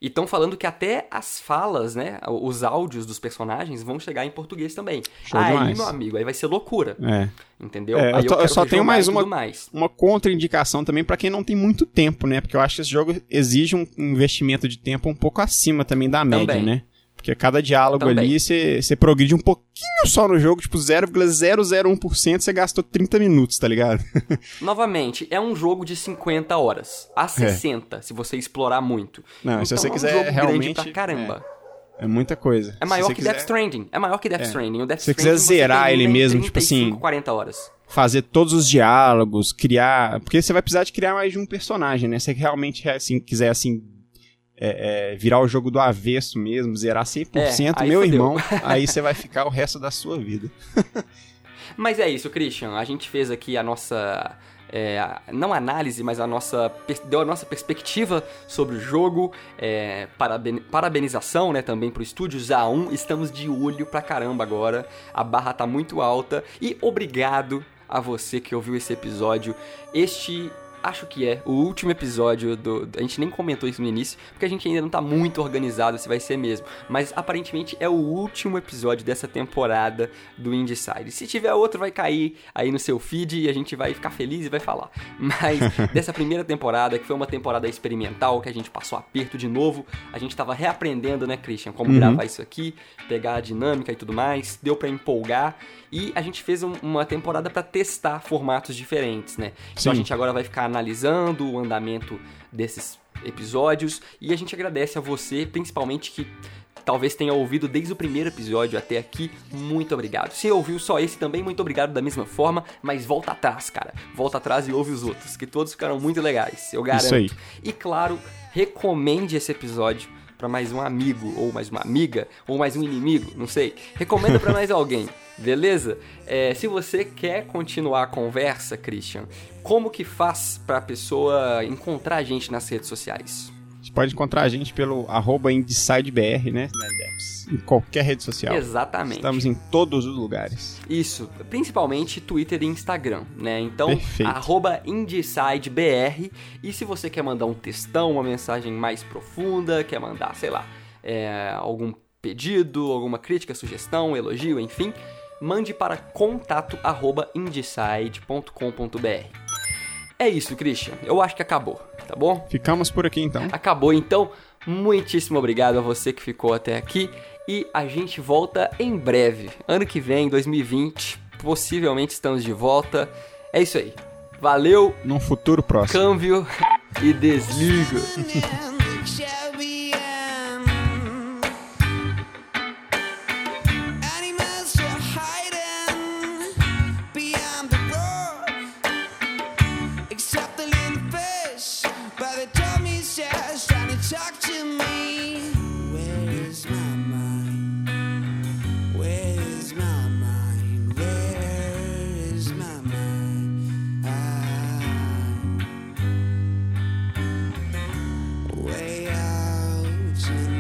Speaker 3: E estão falando que até as falas, né, os áudios dos personagens vão chegar em português também.
Speaker 4: Show
Speaker 3: aí,
Speaker 4: demais.
Speaker 3: meu amigo, aí vai ser loucura,
Speaker 4: É.
Speaker 3: entendeu?
Speaker 4: É, eu eu
Speaker 3: quero
Speaker 4: só tenho mais uma-
Speaker 3: mais.
Speaker 4: Uma contraindicação também pra quem não tem muito tempo, né? Porque eu acho que esse jogo exige um investimento de tempo um pouco acima também da média,
Speaker 3: Também.
Speaker 4: né? Porque cada diálogo
Speaker 3: Também.
Speaker 4: ali, você você progride um pouquinho só no jogo, tipo 0,001%, você gastou 30 minutos, tá ligado?
Speaker 3: Novamente, é um jogo de 50 horas. A 60, se você explorar muito.
Speaker 4: É. Não, se
Speaker 3: Então,
Speaker 4: você
Speaker 3: é um
Speaker 4: quiser
Speaker 3: grande
Speaker 4: realmente,
Speaker 3: pra caramba.
Speaker 4: É muita coisa.
Speaker 3: É,
Speaker 4: Se
Speaker 3: maior que
Speaker 4: quiser
Speaker 3: Death Stranding. É maior que Death Stranding. O Death
Speaker 4: Se você quiser zerar ele mesmo, tipo
Speaker 3: 35,
Speaker 4: assim,
Speaker 3: 40 horas.
Speaker 4: fazer todos os diálogos, criar. Porque você vai precisar de criar mais de um personagem, né? Se você realmente assim, quiser assim. É, é, virar o jogo do avesso mesmo, zerar 100%,
Speaker 3: É,
Speaker 4: meu
Speaker 3: fodeu.
Speaker 4: irmão, aí você vai ficar o resto da sua vida.
Speaker 3: Mas é isso, Christian. A gente fez aqui a nossa. é, não análise, mas a nossa. deu a nossa perspectiva sobre o jogo. é, paraben- parabenização, né, também pro estúdio ZA1. Estamos de olho pra caramba agora. A barra tá muito alta. E obrigado a você que ouviu esse episódio. Este acho que é o último episódio do. A gente nem comentou isso no início, porque a gente ainda não tá muito organizado se vai ser mesmo. Mas aparentemente é o último episódio dessa temporada do Indieside. Se tiver outro, vai cair aí no seu feed e a gente vai ficar feliz e vai falar. Mas dessa primeira temporada, que foi uma temporada experimental, que a gente passou aperto de novo, a gente tava reaprendendo, né, Christian, como
Speaker 4: Uhum.
Speaker 3: gravar isso aqui, pegar a dinâmica e tudo mais, deu pra empolgar. E a gente fez um- uma temporada pra testar formatos diferentes, né? Então a
Speaker 4: Sim.
Speaker 3: gente agora vai ficar analisando o andamento desses episódios e a gente agradece a você, principalmente que talvez tenha ouvido desde o primeiro episódio até aqui. Muito obrigado. Se ouviu só esse também, muito obrigado da mesma forma, mas volta atrás, cara. Volta atrás e ouve os outros, que todos ficaram muito legais, eu garanto.
Speaker 4: Isso aí.
Speaker 3: E claro, recomende esse episódio pra mais um amigo, ou mais uma amiga, ou mais um inimigo, não sei. Recomenda pra mais alguém, beleza? É, se você quer continuar a conversa, Christian, como que faz pra pessoa encontrar a gente nas redes sociais?
Speaker 4: Você pode encontrar a gente pelo arroba né? Em qualquer rede social.
Speaker 3: Exatamente.
Speaker 4: Estamos em todos os lugares.
Speaker 3: Isso, principalmente Twitter e Instagram, né? Então,
Speaker 4: Perfeito.
Speaker 3: arroba. E se você quer mandar um textão, uma mensagem mais profunda, quer mandar, sei lá, é, algum pedido, alguma crítica, sugestão, elogio, enfim, mande para contato arroba indeside.com.br. É isso, Christian. Eu acho que acabou, tá bom?
Speaker 4: Ficamos por aqui então.
Speaker 3: Acabou então. Muitíssimo obrigado a você que ficou até aqui e a gente volta em breve. Ano que vem, 2020, possivelmente estamos de volta. É isso aí. Valeu,
Speaker 4: Num futuro próximo.
Speaker 3: câmbio e desliga.
Speaker 2: Thank you.